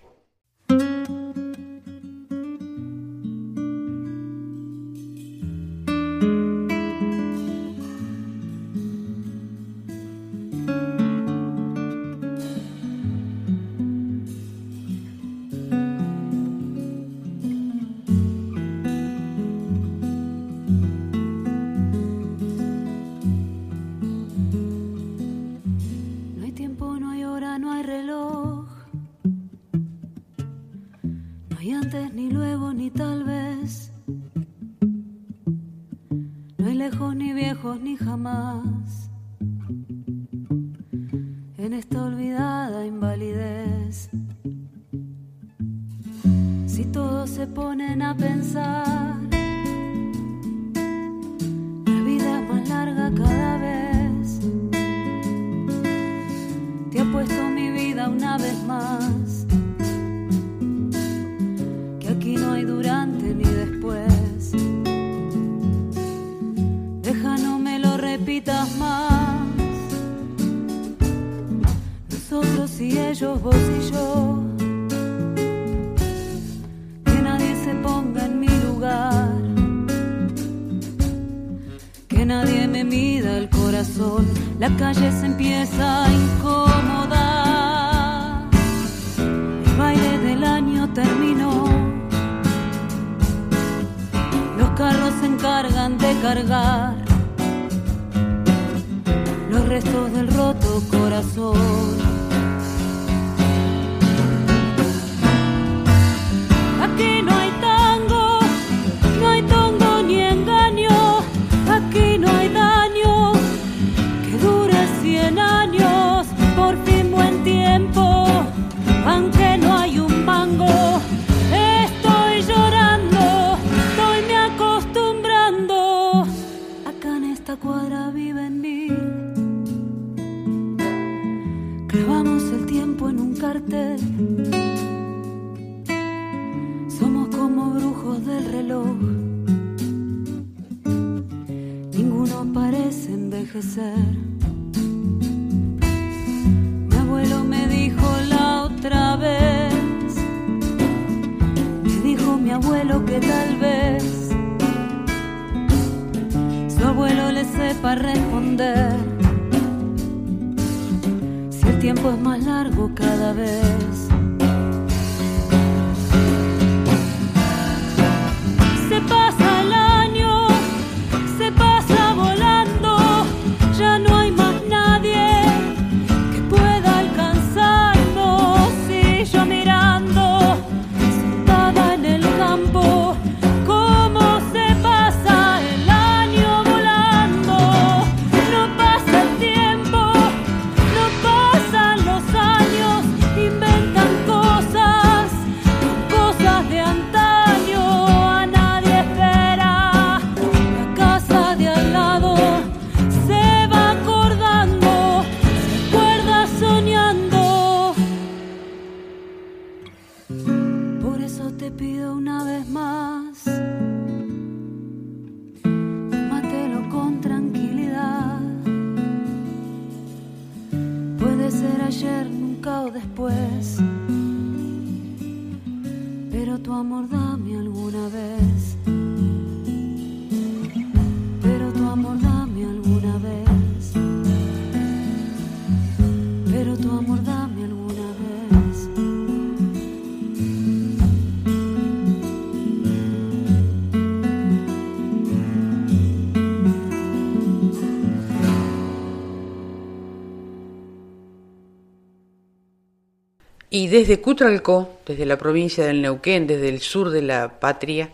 Y desde Cutralcó, desde la provincia del Neuquén, desde el sur de la patria,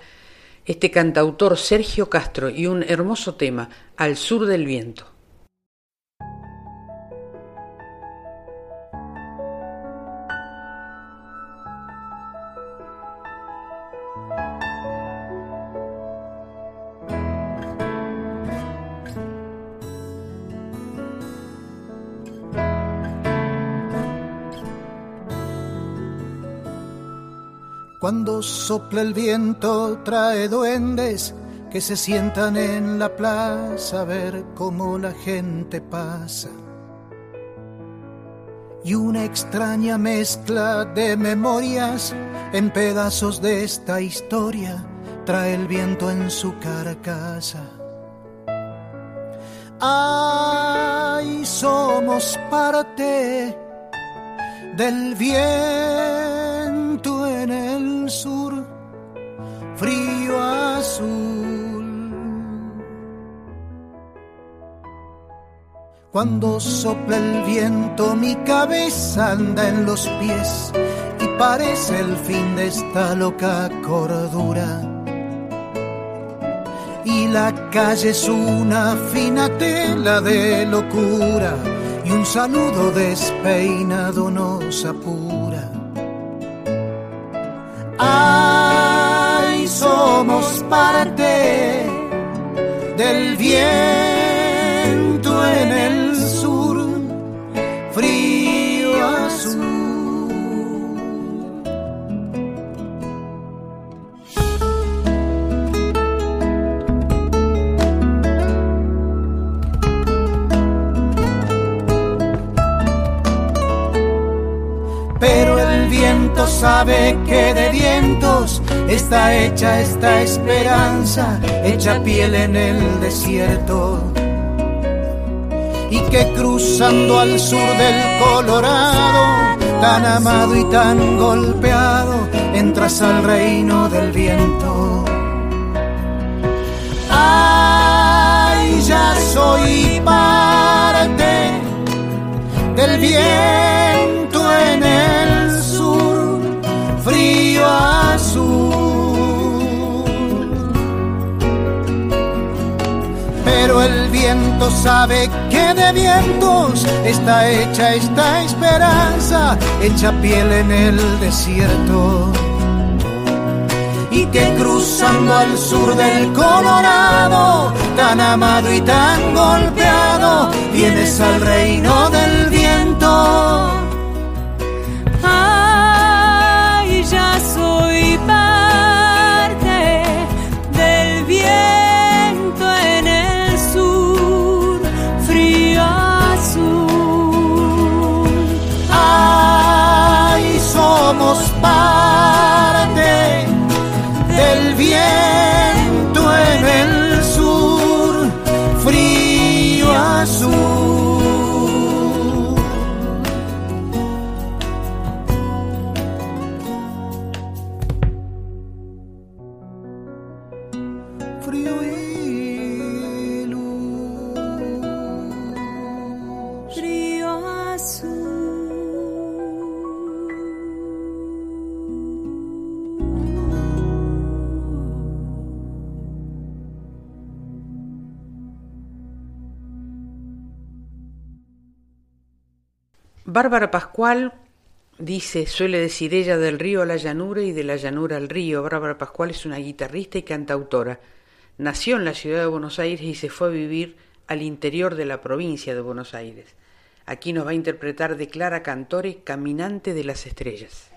este cantautor Sergio Castro y un hermoso tema, Al sur del viento. Cuando sopla el viento trae duendes que se sientan en la plaza a ver cómo la gente pasa. Y una extraña mezcla de memorias en pedazos de esta historia trae el viento en su carcasa. Ay, somos parte del viento frío azul. Cuando sopla el viento mi cabeza anda en los pies y parece el fin de esta loca cordura. Y la calle es una fina tela de locura y un saludo despeinado nos apura. Ay, somos parte del viento en el sur, frío azul. pero el viento sabe que de vientos está hecha esta esperanza, hecha piel en el desierto. Y que cruzando al sur del Colorado, tan amado y tan golpeado, entras al reino del viento. Ay, ya soy parte del viento en el sur, frío azul. El viento sabe que de vientos está hecha esta esperanza, hecha piel en el desierto. Y que cruzando al sur del Colorado, tan amado y tan golpeado, vienes al reino del viento. Somos parte Bárbara Pascual dice, suele decir ella del río a la llanura y de la llanura al río. Bárbara Pascual es una guitarrista y cantautora. Nació en la ciudad de Buenos Aires y se fue a vivir al interior de la provincia de Buenos Aires. Aquí nos va a interpretar de Clara Cantore, Caminante de las Estrellas.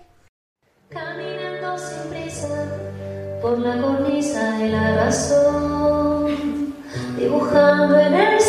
Caminando sin prisa por la cornisa de la razón, dibujando en el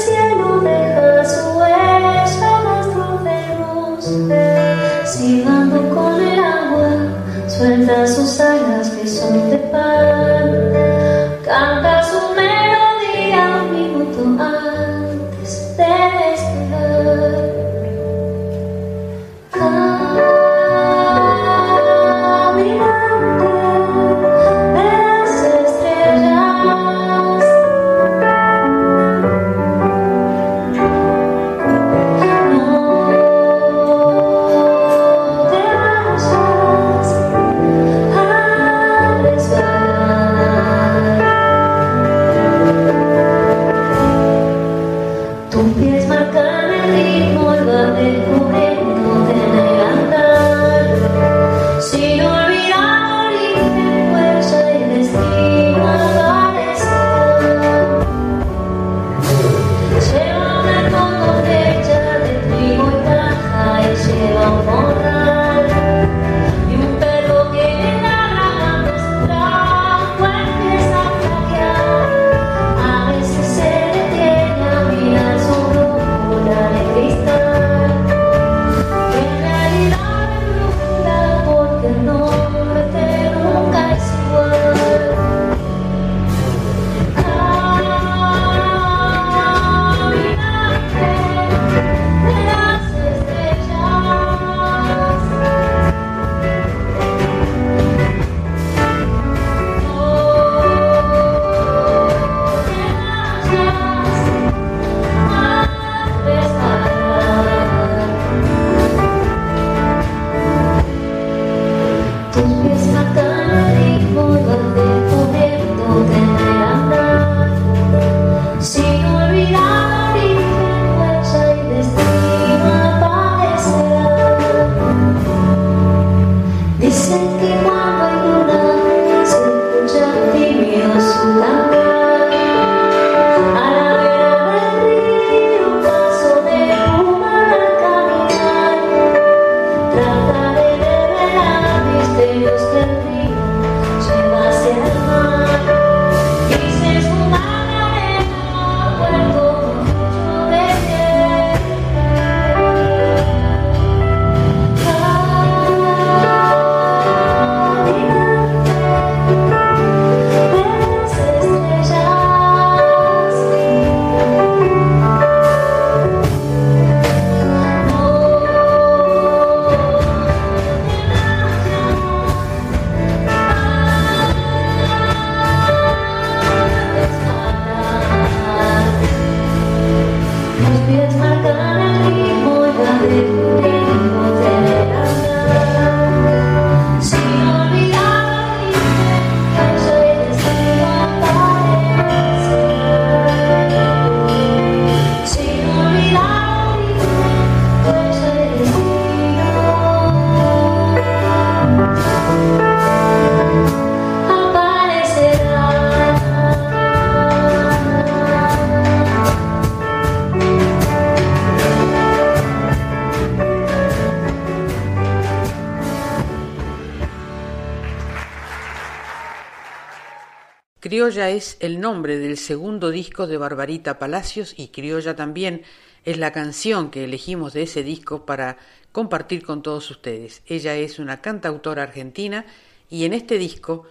Criolla es el nombre del segundo disco de Barbarita Palacios y Criolla también es la canción que elegimos de ese disco para compartir con todos ustedes. Ella es una cantautora argentina y en este disco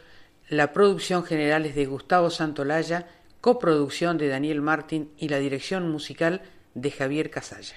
la producción general es de Gustavo Santolaya, coproducción de Daniel Martín y la dirección musical de Javier Casalla.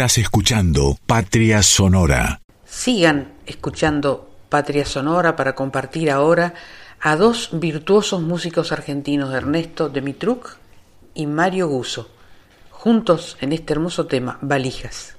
Estás escuchando Patria Sonora. Sigan escuchando Patria Sonora para compartir ahora a dos virtuosos músicos argentinos, Ernesto Demitruc y Mario Guso, juntos en este hermoso tema, Valijas.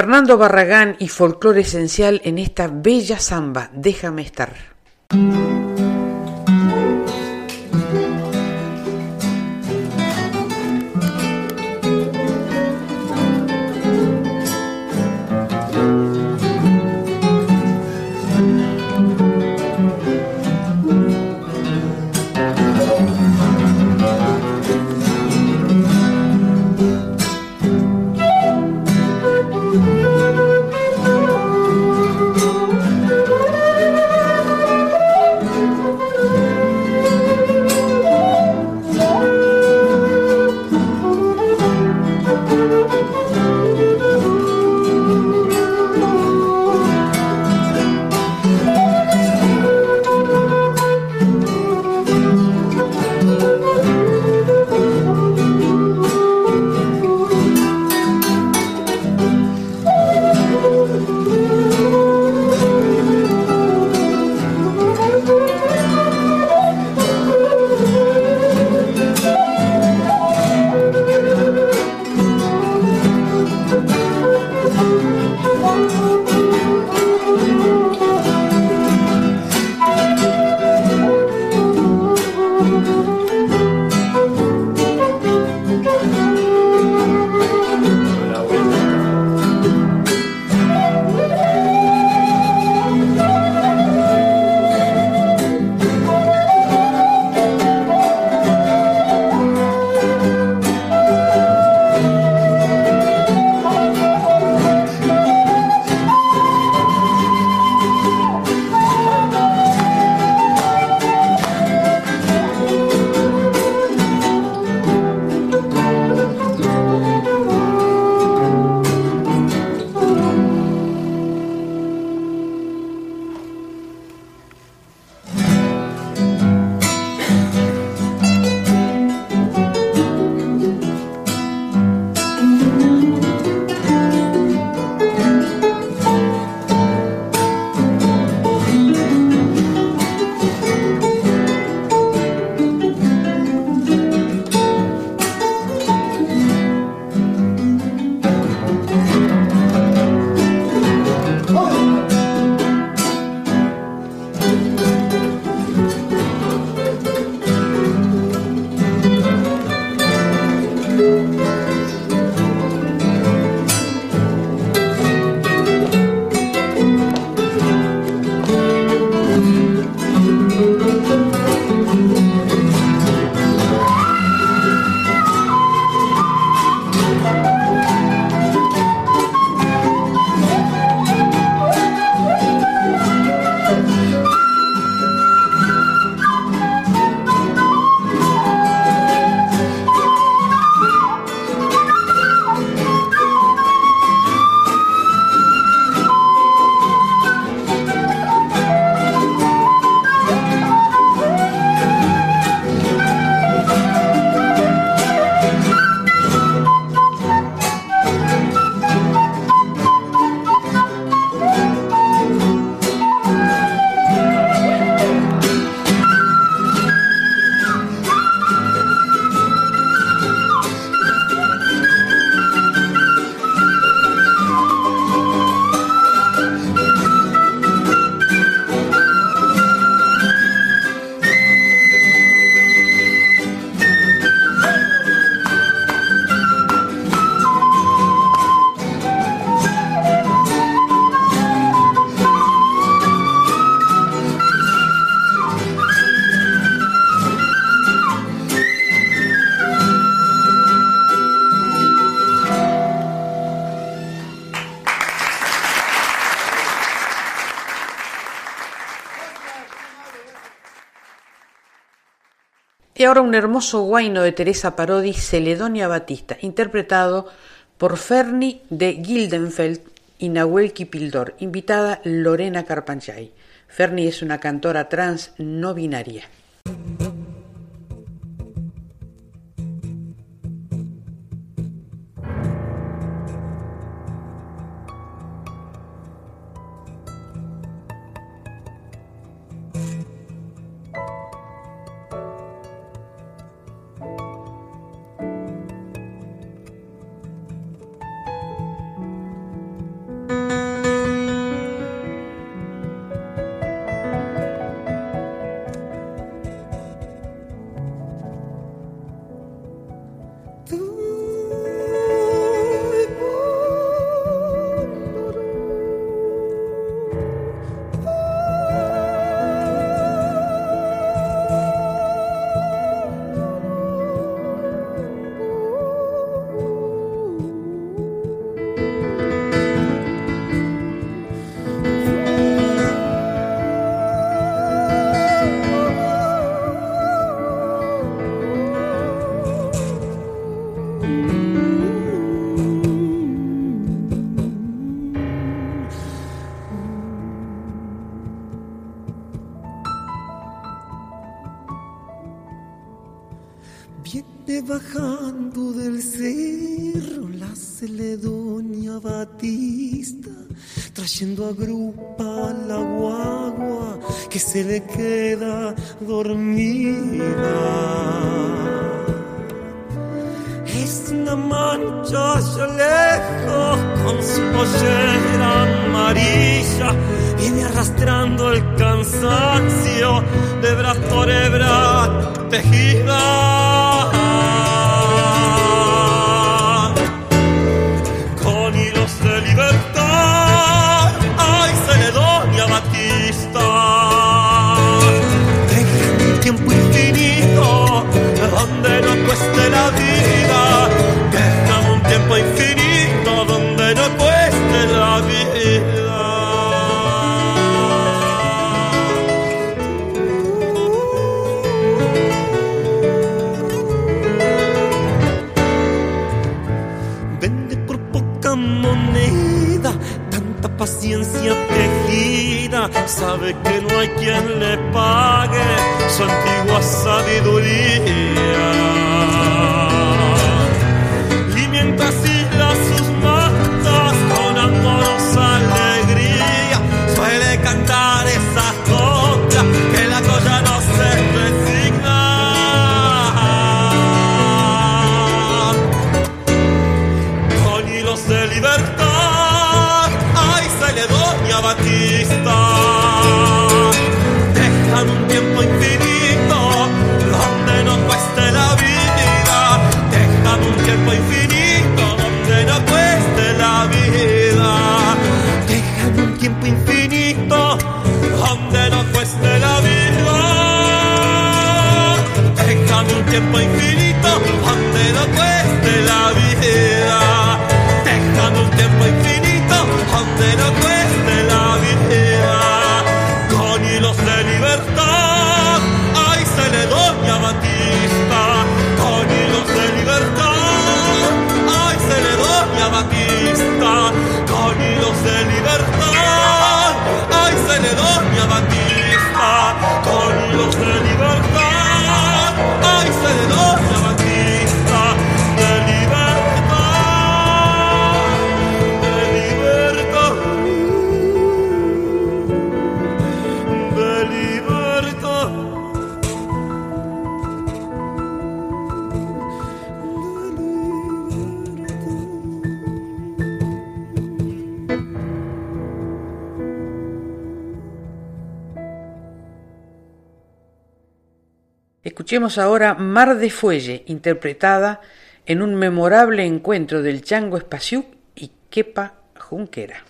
Fernando Barragán y folclore esencial en esta bella samba, Déjame estar. Ahora un hermoso guaino de Teresa Parodi, Celedonia Batista, interpretado por Ferni de Gildenfeld y Nahuel Kipildor, invitada Lorena Carpanchay. Ferni es una cantora trans no binaria. bajando del cerro la celedonia Batista, trayendo a grupa la guagua que se le queda Escuchemos ahora Mar de Fuelle, interpretada en un memorable encuentro del Chango Espaciú y Kepa Junquera.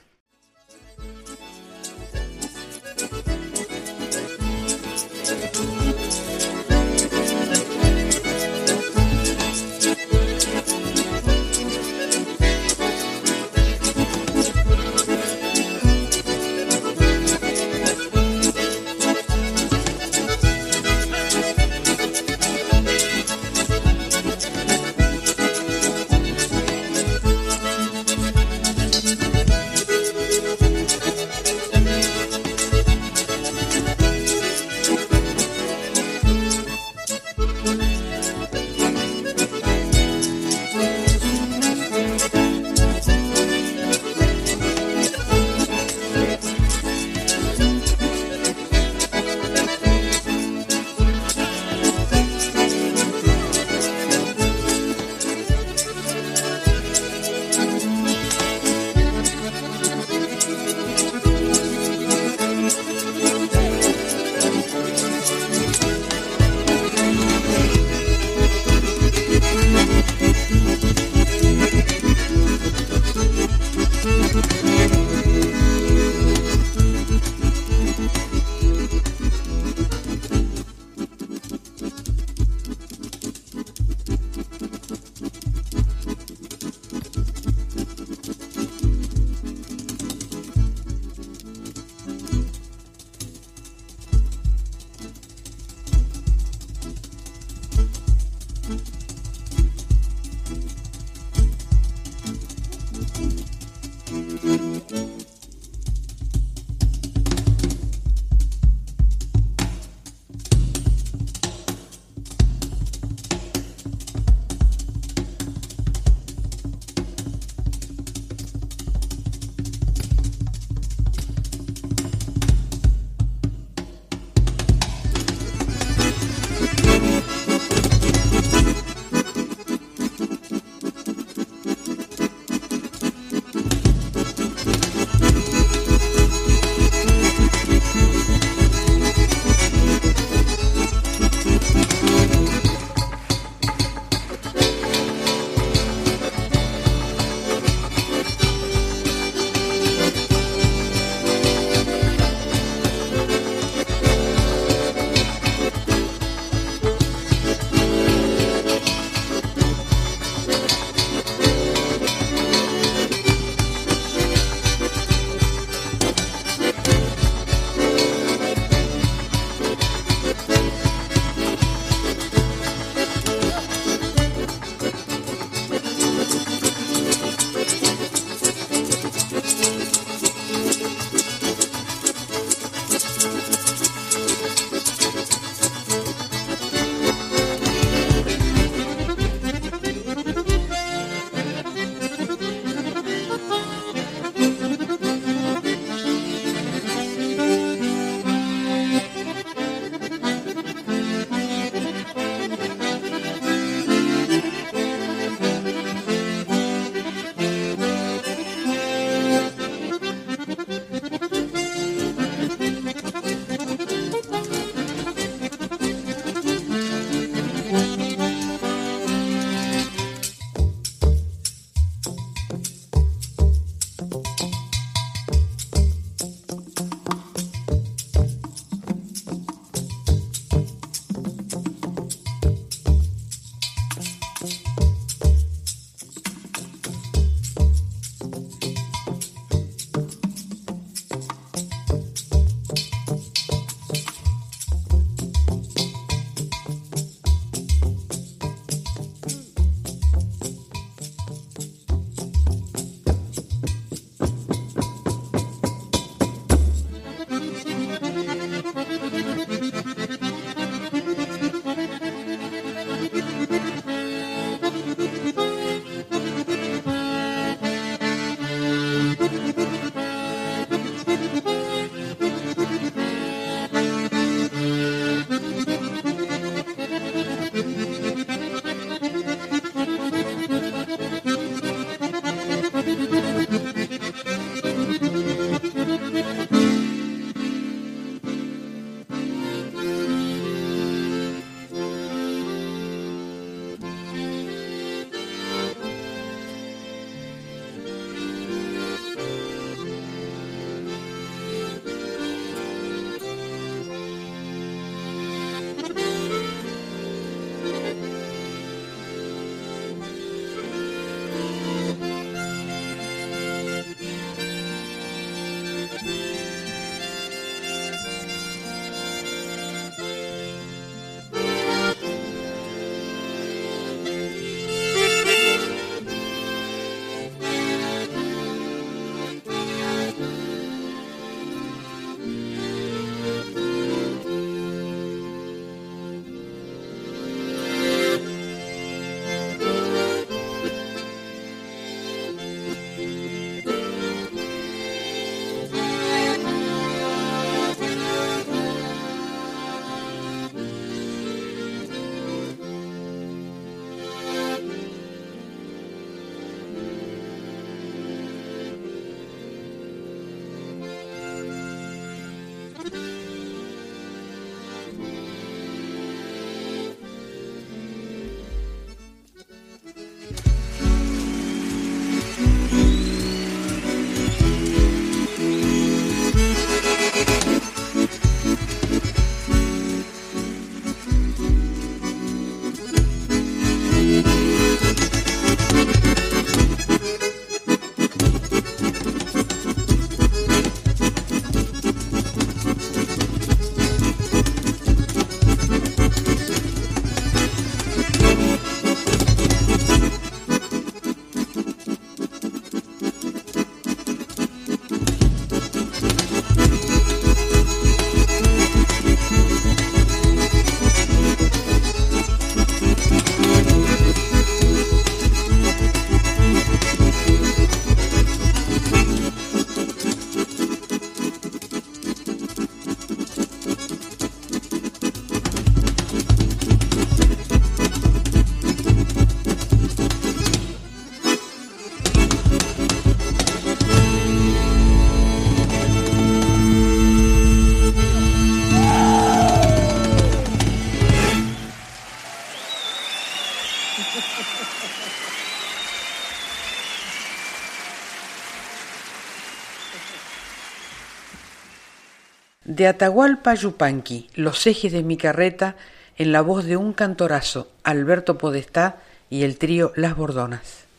De Atahualpa Yupanqui, Los ejes de mi carreta, en la voz de un cantorazo, Alberto Podestá y el trío Las Bordonas.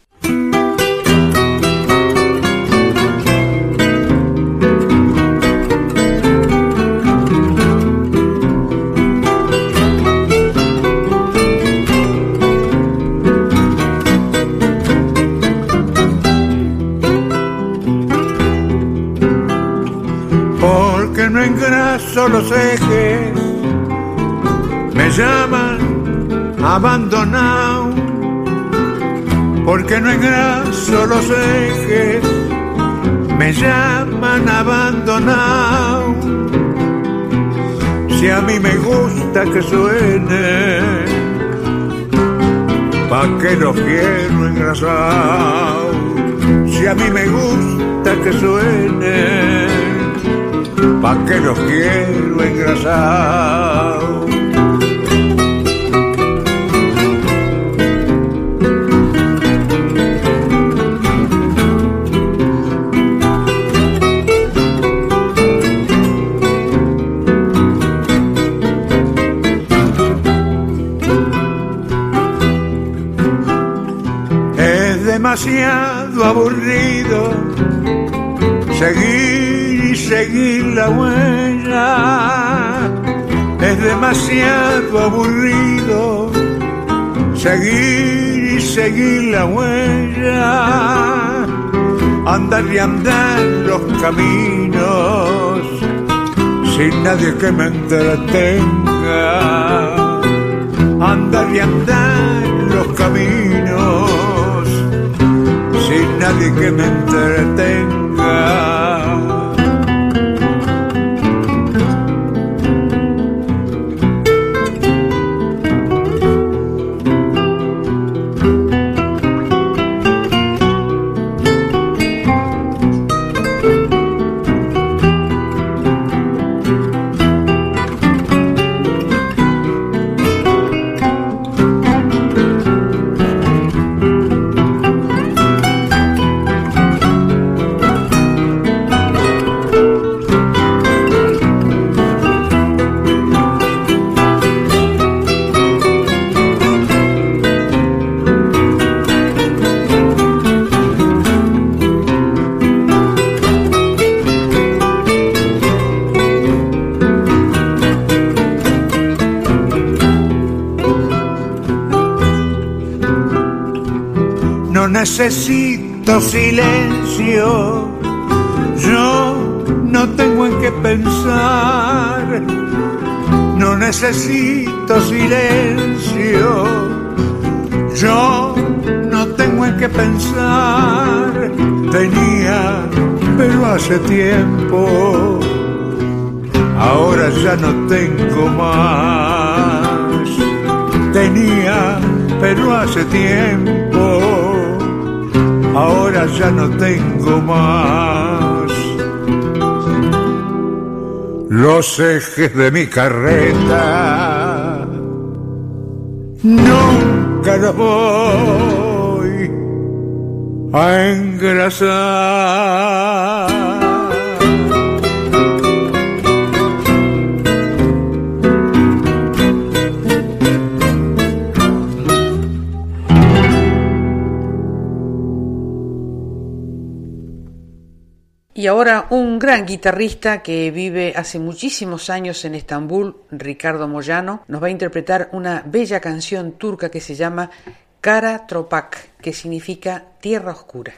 Engraso los ejes, me llaman abandonado. Porque no engraso los ejes, me llaman abandonado. Si a mí me gusta que suene, pa' que los quiero engrasado. Si a mí me gusta que suene, pa' que los quiero engrasado. Es demasiado aburrido seguir seguir la huella. Es demasiado aburrido seguir y seguir la huella. Andar y andar los caminos sin nadie que me entretenga. Andar y andar los caminos sin nadie que me entretenga. Necesito silencio, yo no tengo en qué pensar. No necesito silencio, yo no tengo en qué pensar. Tenía, pero hace tiempo, ahora ya no tengo más. Tenía, pero hace tiempo ahora ya no tengo más. Los ejes de mi carreta nunca los voy a engrasar. Y ahora un gran guitarrista que vive hace muchísimos años en Estambul, Ricardo Moyano, nos va a interpretar una bella canción turca que se llama Kara Tropak, que significa tierra oscura.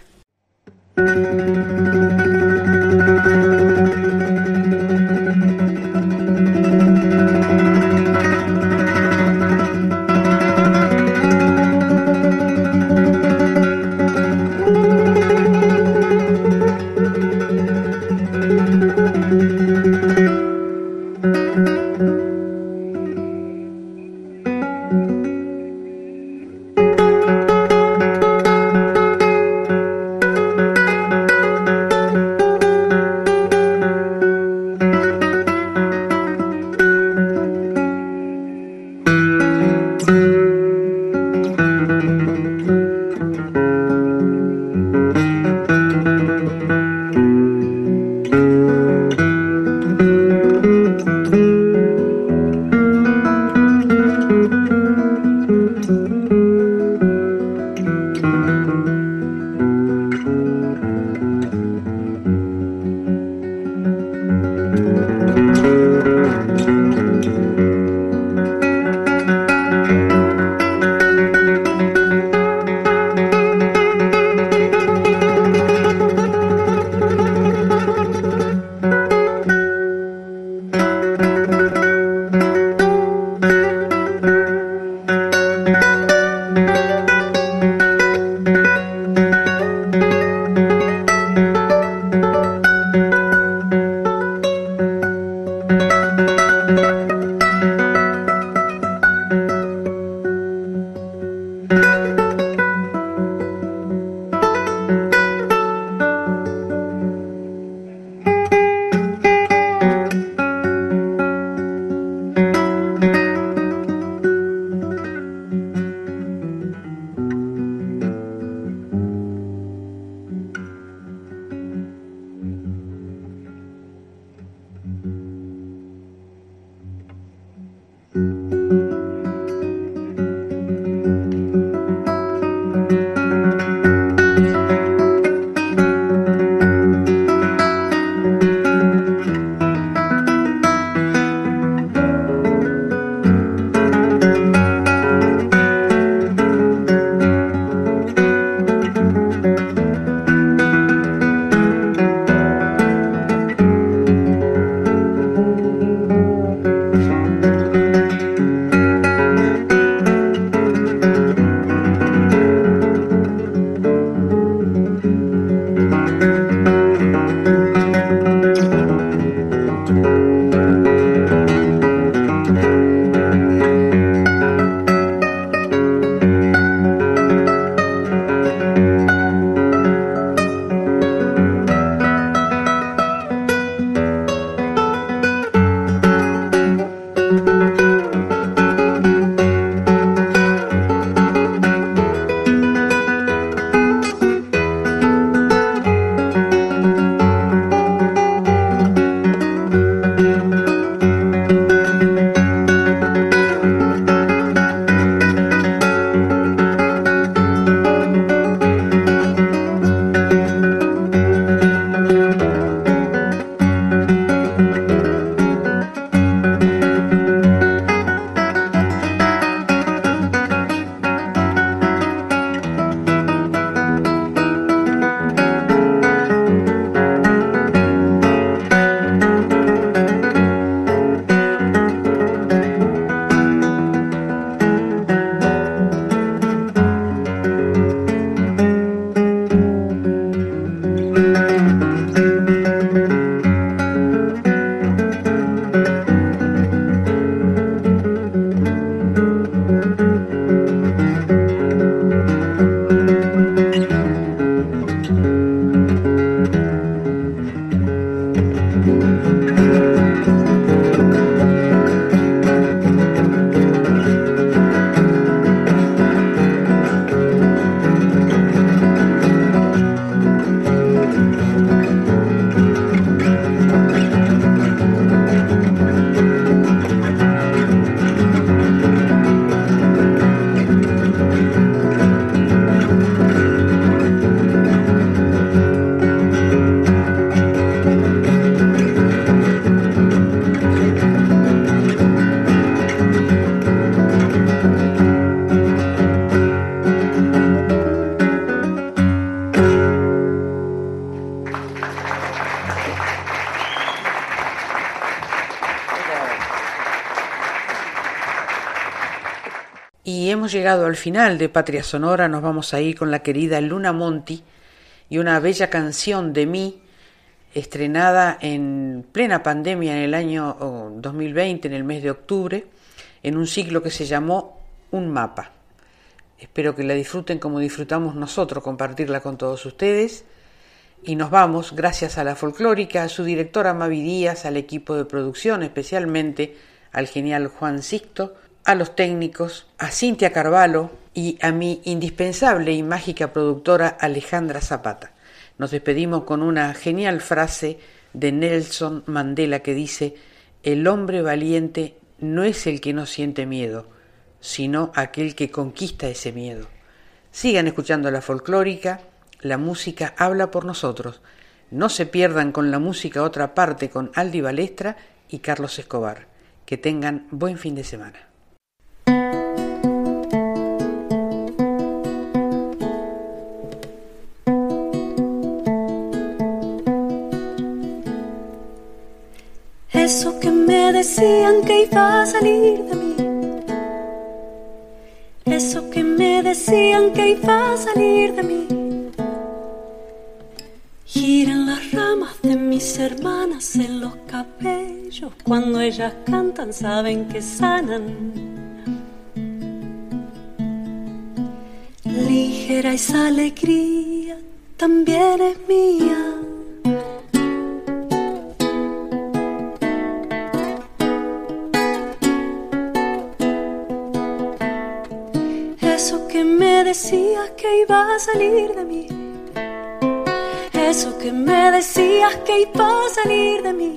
Hemos llegado al final de Patria Sonora, nos vamos a ir con la querida Luna Monti y una bella canción de mí, estrenada en plena pandemia en el año 2020, en el mes de octubre, en un ciclo que se llamó Un mapa. Espero que la disfruten como disfrutamos nosotros, compartirla con todos ustedes. Y nos vamos, gracias a la folclórica, a su directora Mavi Díaz, al equipo de producción, especialmente al genial Juan Sixto, a los técnicos, a Cintia Carvalho y a mi indispensable y mágica productora Alejandra Zapata. Nos despedimos con una genial frase de Nelson Mandela que dice, el hombre valiente no es el que no siente miedo, sino aquel que conquista ese miedo. Sigan escuchando la folclórica, la música habla por nosotros. No se pierdan con la música otra parte con Aldi Balestra y Carlos Escobar. Que tengan buen fin de semana. Eso que me decían que iba a salir de mí. Eso que me decían que iba a salir de mí. Giran las ramas de mis hermanas en los cabellos. Cuando ellas cantan saben que sanan. Ligera esa alegría también es mía. Que iba a salir de mí. Eso que me decías que iba a salir de mí.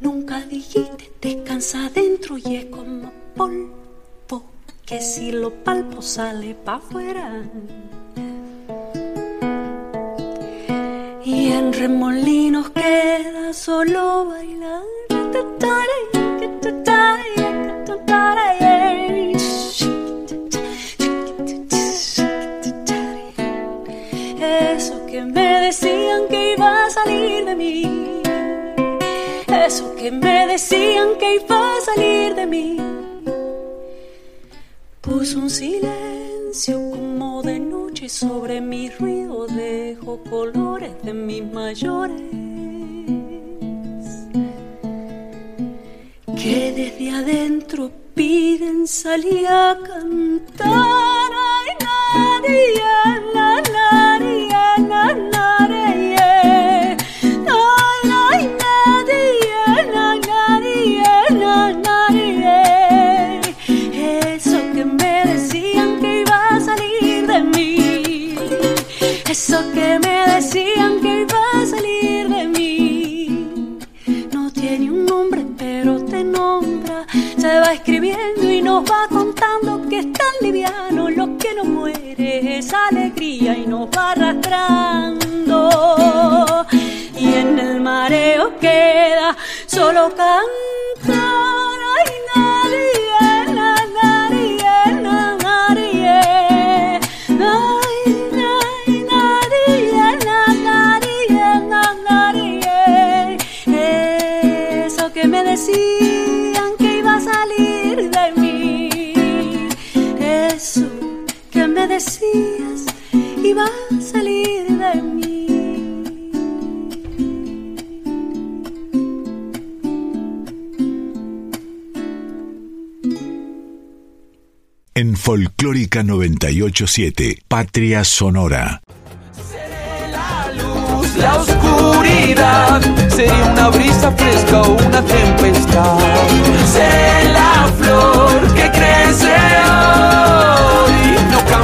Nunca dijiste descansa adentro y es como polvo que si lo palpo sale pa' afuera. Y en remolinos queda solo bailar. Me decían que iba a salir de mí. Eso que me decían que iba a salir de mí. Puso un silencio como de noche sobre mi ruido. Dejo colores de mis mayores. Que desde adentro piden salir a cantar. Ay, nadie, na, nadie, na, Eso que me decían que Se va escribiendo y nos va contando que es tan liviano lo que no muere es alegría y nos va arrastrando. Y en el mareo queda solo cantar. Decías iba a salir de mí. En Folclórica 987, Patria Sonora. la oscuridad sería una brisa fresca o una tempestad. Sé la flor que crece hoy,